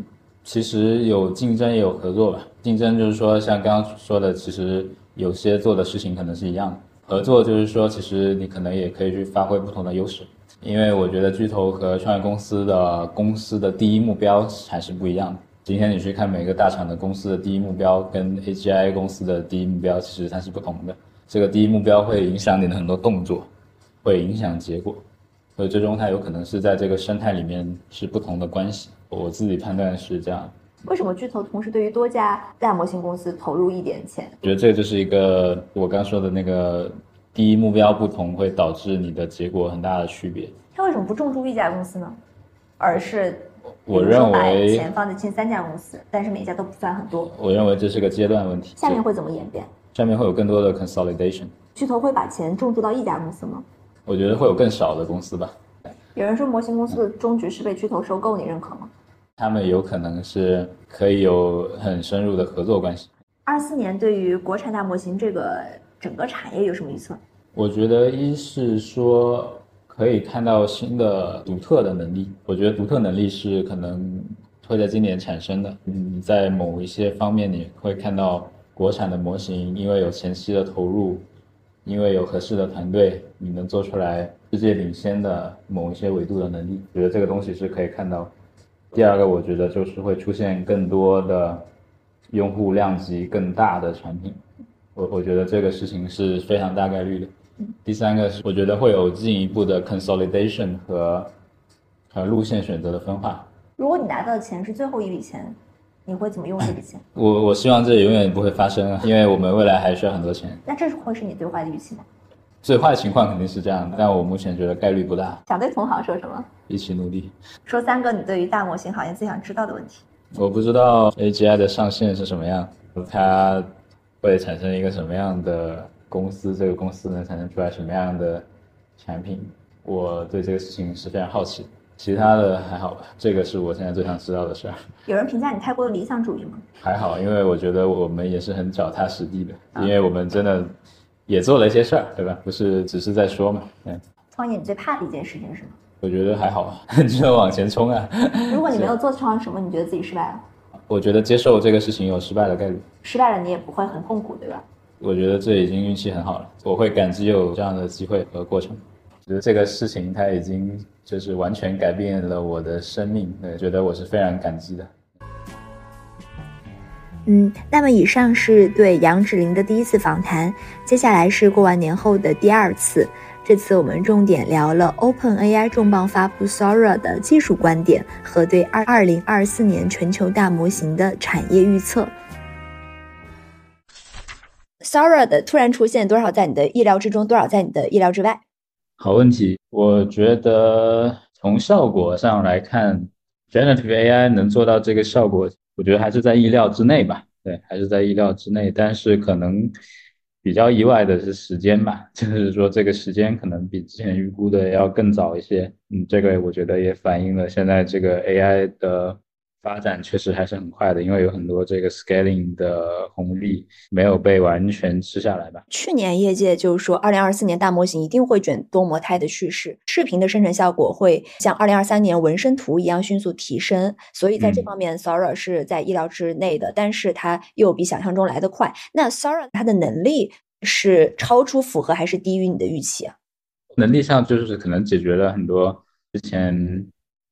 其实有竞争也有合作吧。竞争就是说，像刚刚说的，其实有些做的事情可能是一样的。合作就是说，其实你可能也可以去发挥不同的优势。因为我觉得巨头和创业公司的公司的第一目标还是不一样的。今天你去看每个大厂的公司的第一目标，跟 AGI 公司的第一目标其实它是不同的。这个第一目标会影响你的很多动作。会影响结果，所以最终它有可能是在这个生态里面是不同的关系。我自己判断是这样。为什么巨头同时对于多家大模型公司投入一点钱？我觉得这个就是一个我刚说的那个第一目标不同，会导致你的结果很大的区别。他为什么不重注一家公司呢？而是我认为钱放在前三家公司，但是每家都不算很多。我认为这是个阶段问题。下面会怎么演变？下面会有更多的 consolidation。巨头会把钱重注到一家公司吗？我觉得会有更少的公司吧。有人说模型公司的终局是被巨头收购，你认可吗？他们有可能是可以有很深入的合作关系。二四年对于国产大模型这个整个产业有什么预测？我觉得一是说可以看到新的独特的能力。我觉得独特能力是可能会在今年产生的。嗯，在某一些方面你会看到国产的模型，因为有前期的投入。因为有合适的团队，你能做出来世界领先的某一些维度的能力，觉得这个东西是可以看到。第二个，我觉得就是会出现更多的用户量级更大的产品，我我觉得这个事情是非常大概率的。第三个是，我觉得会有进一步的 consolidation 和和路线选择的分化。如果你拿到的钱是最后一笔钱。你会怎么用这笔钱？我我希望这永远不会发生啊，因为我们未来还需要很多钱。那这是会是你最坏的预期吗？最坏的情况肯定是这样的，但我目前觉得概率不大。想对同行说什么？一起努力。说三个你对于大模型行业最想知道的问题。我不知道 AGI 的上线是什么样，它会产生一个什么样的公司，这个公司能产生出来什么样的产品？我对这个事情是非常好奇的。其他的还好吧，这个是我现在最想知道的事儿。有人评价你太过的理想主义吗？还好，因为我觉得我们也是很脚踏实地的，因为我们真的也做了一些事儿，对吧？不是只是在说嘛。嗯。创业你最怕的一件事情是什么？我觉得还好啊，就往前冲啊。如果你没有做成什么，你觉得自己失败了？我觉得接受这个事情有失败的概率。失败了你也不会很痛苦，对吧？我觉得这已经运气很好了，我会感激有这样的机会和过程。觉得这个事情它已经就是完全改变了我的生命，对，觉得我是非常感激的。嗯，那么以上是对杨芷玲的第一次访谈，接下来是过完年后的第二次。这次我们重点聊了 OpenAI 重磅发布 Sora 的技术观点和对二二零二四年全球大模型的产业预测。Sora 的突然出现，多少在你的意料之中，多少在你的意料之外？好问题，我觉得从效果上来看，Generative AI 能做到这个效果，我觉得还是在意料之内吧。对，还是在意料之内，但是可能。比较意外的是时间吧，就是说这个时间可能比之前预估的要更早一些。嗯，这个我觉得也反映了现在这个 AI 的。发展确实还是很快的，因为有很多这个 scaling 的红利没有被完全吃下来吧。去年业界就是说，二零二四年大模型一定会卷多模态的叙事，视频的生成效果会像二零二三年纹身图一样迅速提升，所以在这方面 Sora 是在意料之内的，但是它又比想象中来得快。那 Sora 它的能力是超出符合还是低于你的预期啊？能力上就是可能解决了很多之前。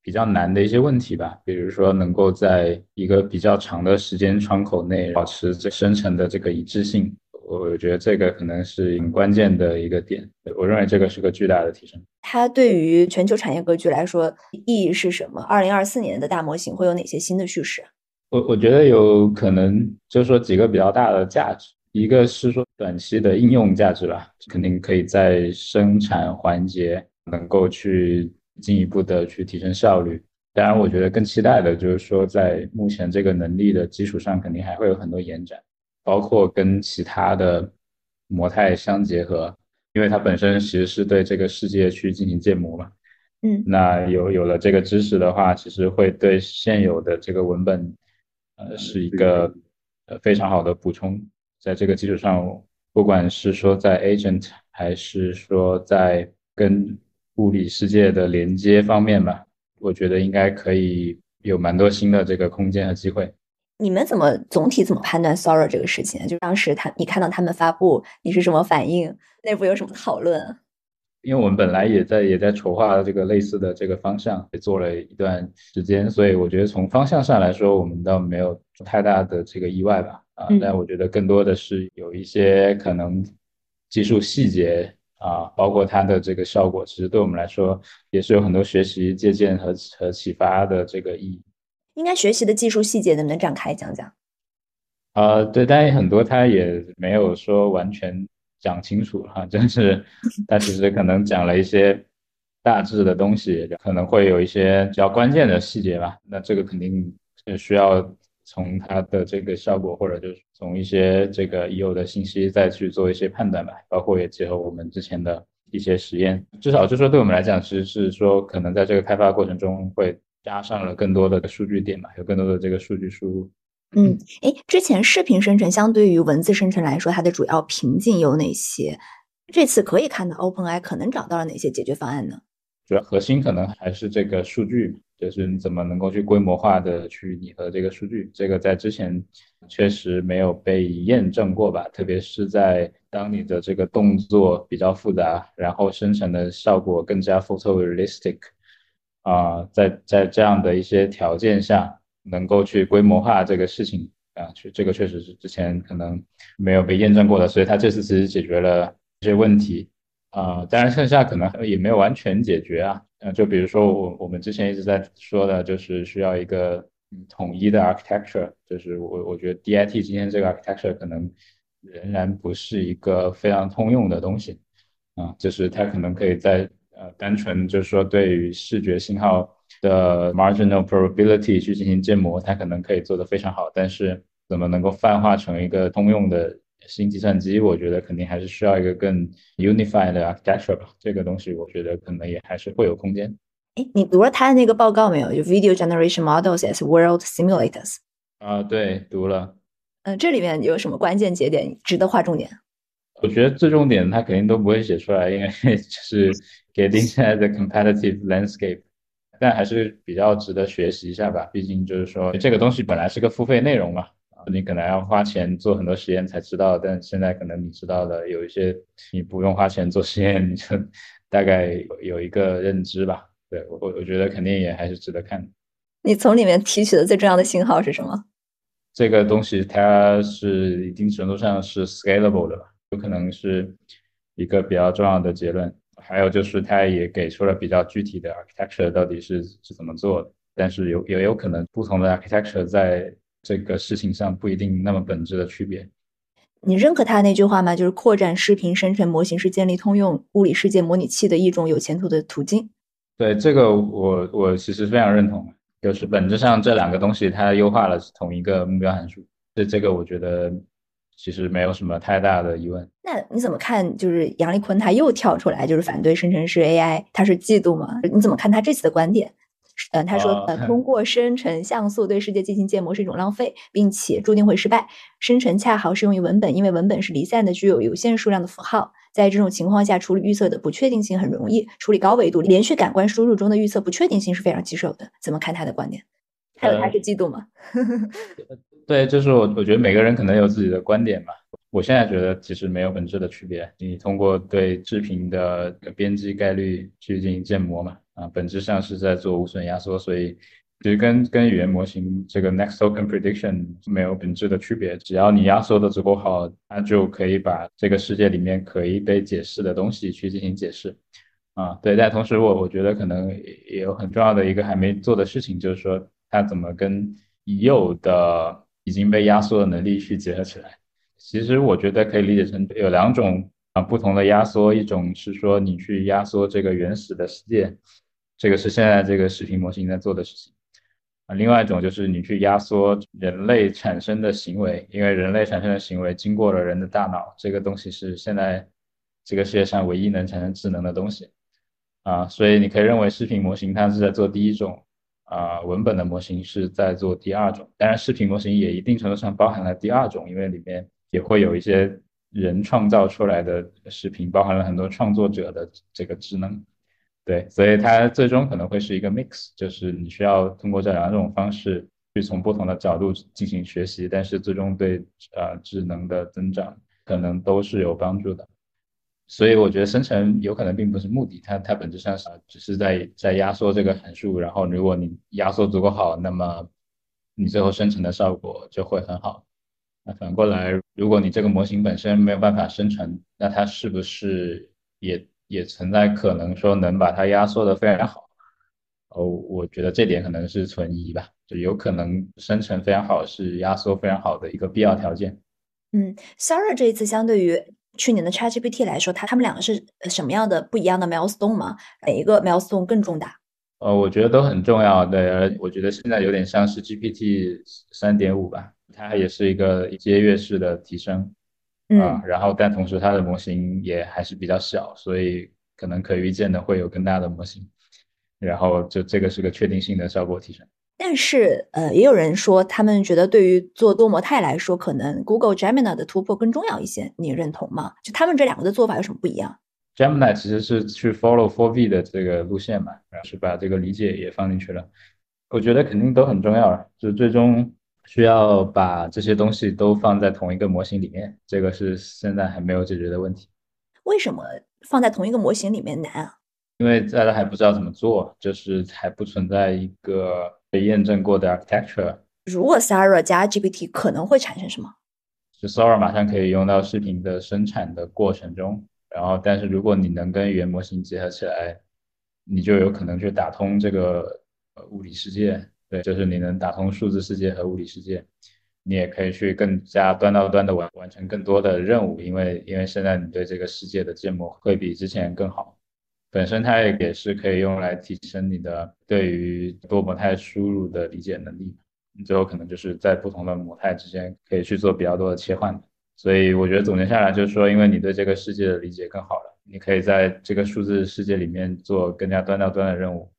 比较难的一些问题吧，比如说能够在一个比较长的时间窗口内保持这生成的这个一致性，我觉得这个可能是很关键的一个点。我认为这个是个巨大的提升。它对于全球产业格局来说意义是什么？二零二四年的大模型会有哪些新的叙事？我我觉得有可能就是说几个比较大的价值，一个是说短期的应用价值吧，肯定可以在生产环节能够去。进一步的去提升效率。当然，我觉得更期待的就是说，在目前这个能力的基础上，肯定还会有很多延展，包括跟其他的模态相结合，因为它本身其实是对这个世界去进行建模嘛。嗯，那有有了这个知识的话，其实会对现有的这个文本，呃，是一个呃非常好的补充。在这个基础上，不管是说在 agent，还是说在跟物理世界的连接方面吧，我觉得应该可以有蛮多新的这个空间和机会。你们怎么总体怎么判断 Sora 这个事情？就当时他你看到他们发布，你是什么反应？内部有什么讨论？因为我们本来也在也在筹划这个类似的这个方向，也做了一段时间，所以我觉得从方向上来说，我们倒没有太大的这个意外吧。啊，但我觉得更多的是有一些可能技术细节。啊，包括它的这个效果，其实对我们来说也是有很多学习、借鉴和和启发的这个意义。应该学习的技术细节能不能展开讲讲？呃，对，但很多他也没有说完全讲清楚哈，就是 他其实可能讲了一些大致的东西，可能会有一些比较关键的细节吧。那这个肯定是需要。从它的这个效果，或者就是从一些这个已有的信息再去做一些判断吧，包括也结合我们之前的一些实验，至少就说对我们来讲，其实是说可能在这个开发过程中会加上了更多的数据点嘛，有更多的这个数据输入。嗯，哎，之前视频生成相对于文字生成来说，它的主要瓶颈有哪些？这次可以看到 OpenAI 可能找到了哪些解决方案呢？主要核心可能还是这个数据。就是你怎么能够去规模化的去拟合这个数据，这个在之前确实没有被验证过吧？特别是在当你的这个动作比较复杂，然后生成的效果更加 photorealistic，啊，在在这样的一些条件下，能够去规模化这个事情啊，去这个确实是之前可能没有被验证过的，所以它这次其实解决了这些问题。啊，当然剩下可能也没有完全解决啊。呃，就比如说我我们之前一直在说的，就是需要一个统一的 architecture。就是我我觉得 DIT 今天这个 architecture 可能仍然不是一个非常通用的东西啊。就是它可能可以在呃单纯就是说对于视觉信号的 marginal probability 去进行建模，它可能可以做得非常好。但是怎么能够泛化成一个通用的？新计算机，我觉得肯定还是需要一个更 unified 的 architecture 吧。这个东西，我觉得可能也还是会有空间。哎，你读了他的那个报告没有？就 Video Generation Models as World Simulators。啊，对，读了。嗯，这里面有什么关键节点值得划重点？我觉得最重点他肯定都不会写出来，因为就是给定现在的 competitive landscape，但还是比较值得学习一下吧。毕竟就是说这个东西本来是个付费内容嘛，你可能要花钱做很多实验才知道，但现在可能你知道的有一些你不用花钱做实验，你就 大概有一个认知吧。对我我觉得肯定也还是值得看。你从里面提取的最重要的信号是什么？这个东西它是一定程度上是 scalable 的吧。有可能是一个比较重要的结论，还有就是它也给出了比较具体的 architecture 到底是是怎么做的，但是有也有可能不同的 architecture 在这个事情上不一定那么本质的区别。你认可他那句话吗？就是扩展视频生成模型是建立通用物理世界模拟器的一种有前途的途径。对这个我我其实非常认同，就是本质上这两个东西它优化了同一个目标函数，这这个我觉得。其实没有什么太大的疑问。那你怎么看？就是杨立坤他又跳出来，就是反对生成式 AI，他是嫉妒吗？你怎么看他这次的观点？嗯，他说，呃，通过生成像素对世界进行建模是一种浪费，并且注定会失败。生成恰好适用于文本，因为文本是离散的，具有有限数量的符号。在这种情况下，处理预测的不确定性很容易。处理高维度连续感官输入中的预测不确定性是非常棘手的。怎么看他的观点？还有他是嫉妒吗？对，就是我，我觉得每个人可能有自己的观点嘛。我现在觉得其实没有本质的区别。你通过对视频的编辑概率去进行建模嘛，啊，本质上是在做无损压缩，所以其实跟跟语言模型这个 next token prediction 没有本质的区别。只要你压缩的足够好，它就可以把这个世界里面可以被解释的东西去进行解释。啊，对。但同时，我我觉得可能也有很重要的一个还没做的事情，就是说它怎么跟已有的已经被压缩的能力去结合起来，其实我觉得可以理解成有两种啊不同的压缩，一种是说你去压缩这个原始的世界，这个是现在这个视频模型在做的事情啊，另外一种就是你去压缩人类产生的行为，因为人类产生的行为经过了人的大脑，这个东西是现在这个世界上唯一能产生智能的东西啊，所以你可以认为视频模型它是在做第一种。啊，文本的模型是在做第二种，当然视频模型也一定程度上包含了第二种，因为里面也会有一些人创造出来的视频，包含了很多创作者的这个智能。对，所以它最终可能会是一个 mix，就是你需要通过这两种方式去从不同的角度进行学习，但是最终对呃智能的增长可能都是有帮助的。所以我觉得生成有可能并不是目的，它它本质上是只是在在压缩这个函数，然后如果你压缩足够好，那么你最后生成的效果就会很好。那反过来，如果你这个模型本身没有办法生成，那它是不是也也存在可能说能把它压缩的非常好？哦，我觉得这点可能是存疑吧，就有可能生成非常好是压缩非常好的一个必要条件。嗯，Sara 这一次相对于。去年的 ChatGPT 来说，它它们两个是什么样的不一样的 milestone 吗？哪一个 milestone 更重大？呃，我觉得都很重要。对，我觉得现在有点像是 GPT 三点五吧，它也是一个阶跃式的提升啊。然后，但同时它的模型也还是比较小，所以可能可预见的会有更大的模型。然后，就这个是个确定性的效果提升。但是，呃，也有人说，他们觉得对于做多模态来说，可能 Google Gemini 的突破更重要一些。你认同吗？就他们这两个的做法有什么不一样？Gemini 其实是去 follow Four V 的这个路线嘛，然后是把这个理解也放进去了。我觉得肯定都很重要，就最终需要把这些东西都放在同一个模型里面，这个是现在还没有解决的问题。为什么放在同一个模型里面难啊？因为大家还不知道怎么做，就是还不存在一个。被验证过的 architecture，如果 Sara 加 GPT 可能会产生什么？就 Sara 马上可以用到视频的生产的过程中，然后但是如果你能跟语言模型结合起来，你就有可能去打通这个物理世界。对，就是你能打通数字世界和物理世界，你也可以去更加端到端的完完成更多的任务，因为因为现在你对这个世界的建模会比之前更好。本身它也也是可以用来提升你的对于多模态输入的理解能力，你最后可能就是在不同的模态之间可以去做比较多的切换。所以我觉得总结下来就是说，因为你对这个世界的理解更好了，你可以在这个数字世界里面做更加端到端的任务，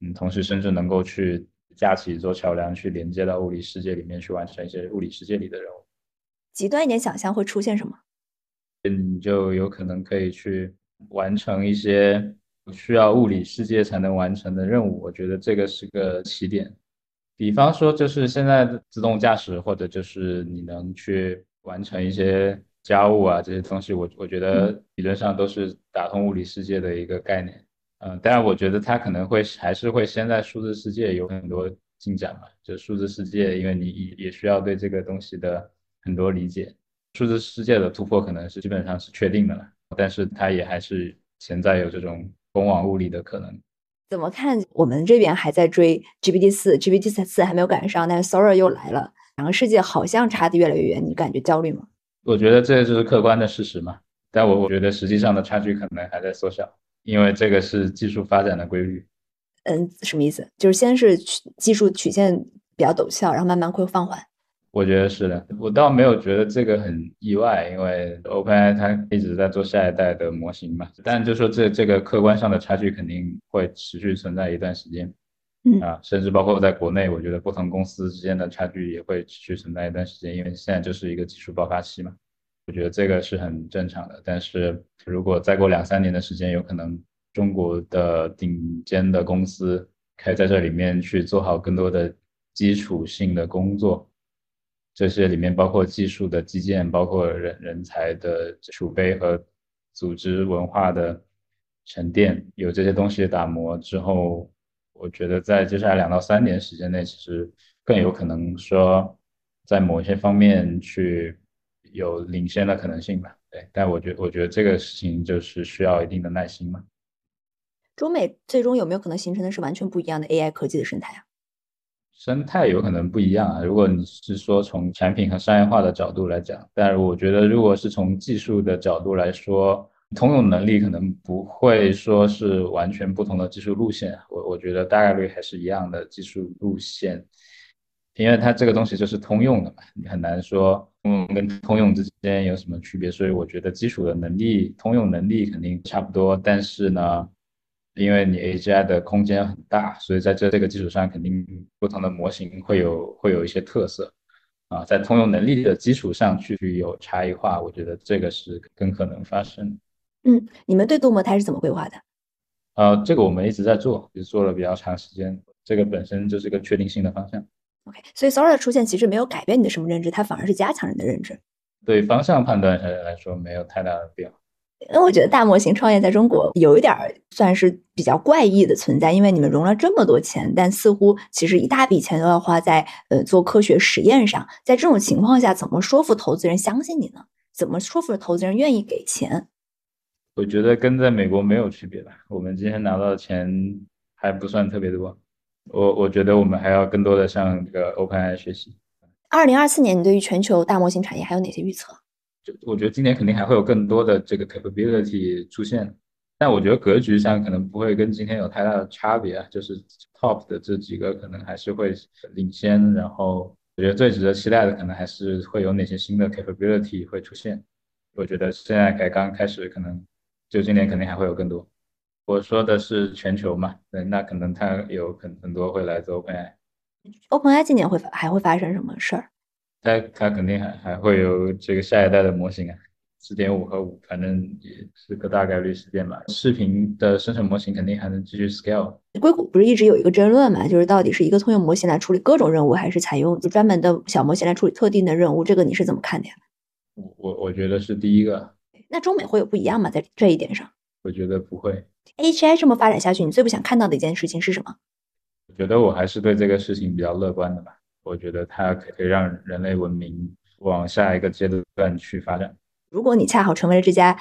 嗯，同时甚至能够去架起一座桥梁，去连接到物理世界里面去完成一些物理世界里的任务。极端一点想象会出现什么？嗯就有可能可以去完成一些需要物理世界才能完成的任务。我觉得这个是个起点。比方说，就是现在的自动驾驶，或者就是你能去完成一些家务啊这些东西，我我觉得理论上都是打通物理世界的一个概念。嗯，当然，我觉得它可能会还是会先在数字世界有很多进展嘛。就数字世界，因为你也也需要对这个东西的很多理解。数字世界的突破可能是基本上是确定的了，但是它也还是潜在有这种公网物理的可能。怎么看？我们这边还在追 GPT 四，GPT 四还没有赶上，但是 Sora 又来了，两个世界好像差的越来越远，你感觉焦虑吗？我觉得这就是客观的事实嘛，但我我觉得实际上的差距可能还在缩小。因为这个是技术发展的规律，嗯，什么意思？就是先是技术曲线比较陡峭，然后慢慢会放缓。我觉得是的，我倒没有觉得这个很意外，因为 OpenAI 它一直在做下一代的模型嘛。但就说这这个客观上的差距肯定会持续存在一段时间，嗯啊，甚至包括在国内，我觉得不同公司之间的差距也会持续存在一段时间，因为现在就是一个技术爆发期嘛。我觉得这个是很正常的，但是如果再过两三年的时间，有可能中国的顶尖的公司可以在这里面去做好更多的基础性的工作，这些里面包括技术的基建，包括人人才的储备和组织文化的沉淀，有这些东西打磨之后，我觉得在接下来两到三年时间内，其实更有可能说在某一些方面去。有领先的可能性吧，对，但我觉我觉得这个事情就是需要一定的耐心嘛。中美最终有没有可能形成的是完全不一样的 AI 科技的生态啊？生态有可能不一样啊。如果你是说从产品和商业化的角度来讲，但是我觉得如果是从技术的角度来说，通用能力可能不会说是完全不同的技术路线。我我觉得大概率还是一样的技术路线。因为它这个东西就是通用的嘛，你很难说通用跟通用之间有什么区别，所以我觉得基础的能力通用能力肯定差不多。但是呢，因为你 AGI 的空间很大，所以在这这个基础上，肯定不同的模型会有会有一些特色啊，在通用能力的基础上去有差异化，我觉得这个是更可能发生。嗯，你们对多模态是怎么规划的？呃，这个我们一直在做，也做了比较长时间，这个本身就是个确定性的方向。OK，所以 Sora 的出现其实没有改变你的什么认知，它反而是加强人的认知。对方向判断上来说，没有太大的变化。因为我觉得大模型创业在中国有一点算是比较怪异的存在，因为你们融了这么多钱，但似乎其实一大笔钱都要花在呃做科学实验上。在这种情况下，怎么说服投资人相信你呢？怎么说服投资人愿意给钱？我觉得跟在美国没有区别吧。我们今天拿到的钱还不算特别多。我我觉得我们还要更多的向这个 OpenAI 学习。二零二四年，你对于全球大模型产业还有哪些预测？就我觉得今年肯定还会有更多的这个 capability 出现，但我觉得格局上可能不会跟今天有太大的差别啊。就是 top 的这几个可能还是会领先，然后我觉得最值得期待的可能还是会有哪些新的 capability 会出现。我觉得现在才刚开始，可能就今年肯定还会有更多。我说的是全球嘛，对，那可能它有很很多会来自 OpenAI。OpenAI 今年会还会发生什么事儿？它它肯定还还会有这个下一代的模型啊，四点五和五，反正也是个大概率事件吧。视频的生成模型肯定还能继续 scale。硅谷不是一直有一个争论嘛，就是到底是一个通用模型来处理各种任务，还是采用就专门的小模型来处理特定的任务？这个你是怎么看的呀？我我我觉得是第一个。那中美会有不一样吗？在这一点上？我觉得不会。AI 这么发展下去，你最不想看到的一件事情是什么？我觉得我还是对这个事情比较乐观的吧。我觉得它可以让人类文明往下一个阶段去发展。如果你恰好成为了这家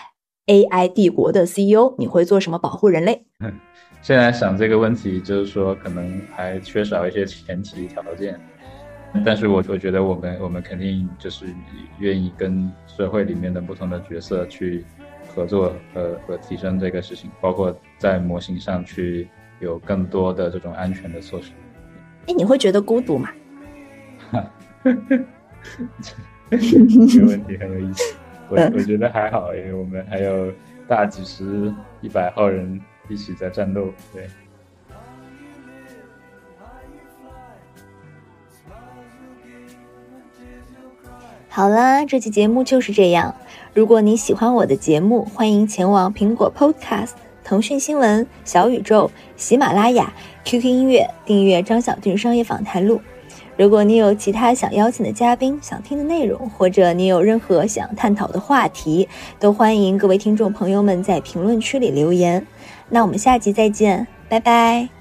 AI 帝国的 CEO，你会做什么保护人类？现在想这个问题，就是说可能还缺少一些前提条件。但是我我觉得我们我们肯定就是愿意跟社会里面的不同的角色去。合作和和提升这个事情，包括在模型上去有更多的这种安全的措施。哎，你会觉得孤独吗？这个问题很有意思。我我觉得还好，因为我们还有大几十、一百号人一起在战斗。对。好啦，这期节目就是这样。如果你喜欢我的节目，欢迎前往苹果 Podcast、腾讯新闻、小宇宙、喜马拉雅、QQ 音乐订阅张小俊商业访谈录。如果你有其他想邀请的嘉宾、想听的内容，或者你有任何想探讨的话题，都欢迎各位听众朋友们在评论区里留言。那我们下集再见，拜拜。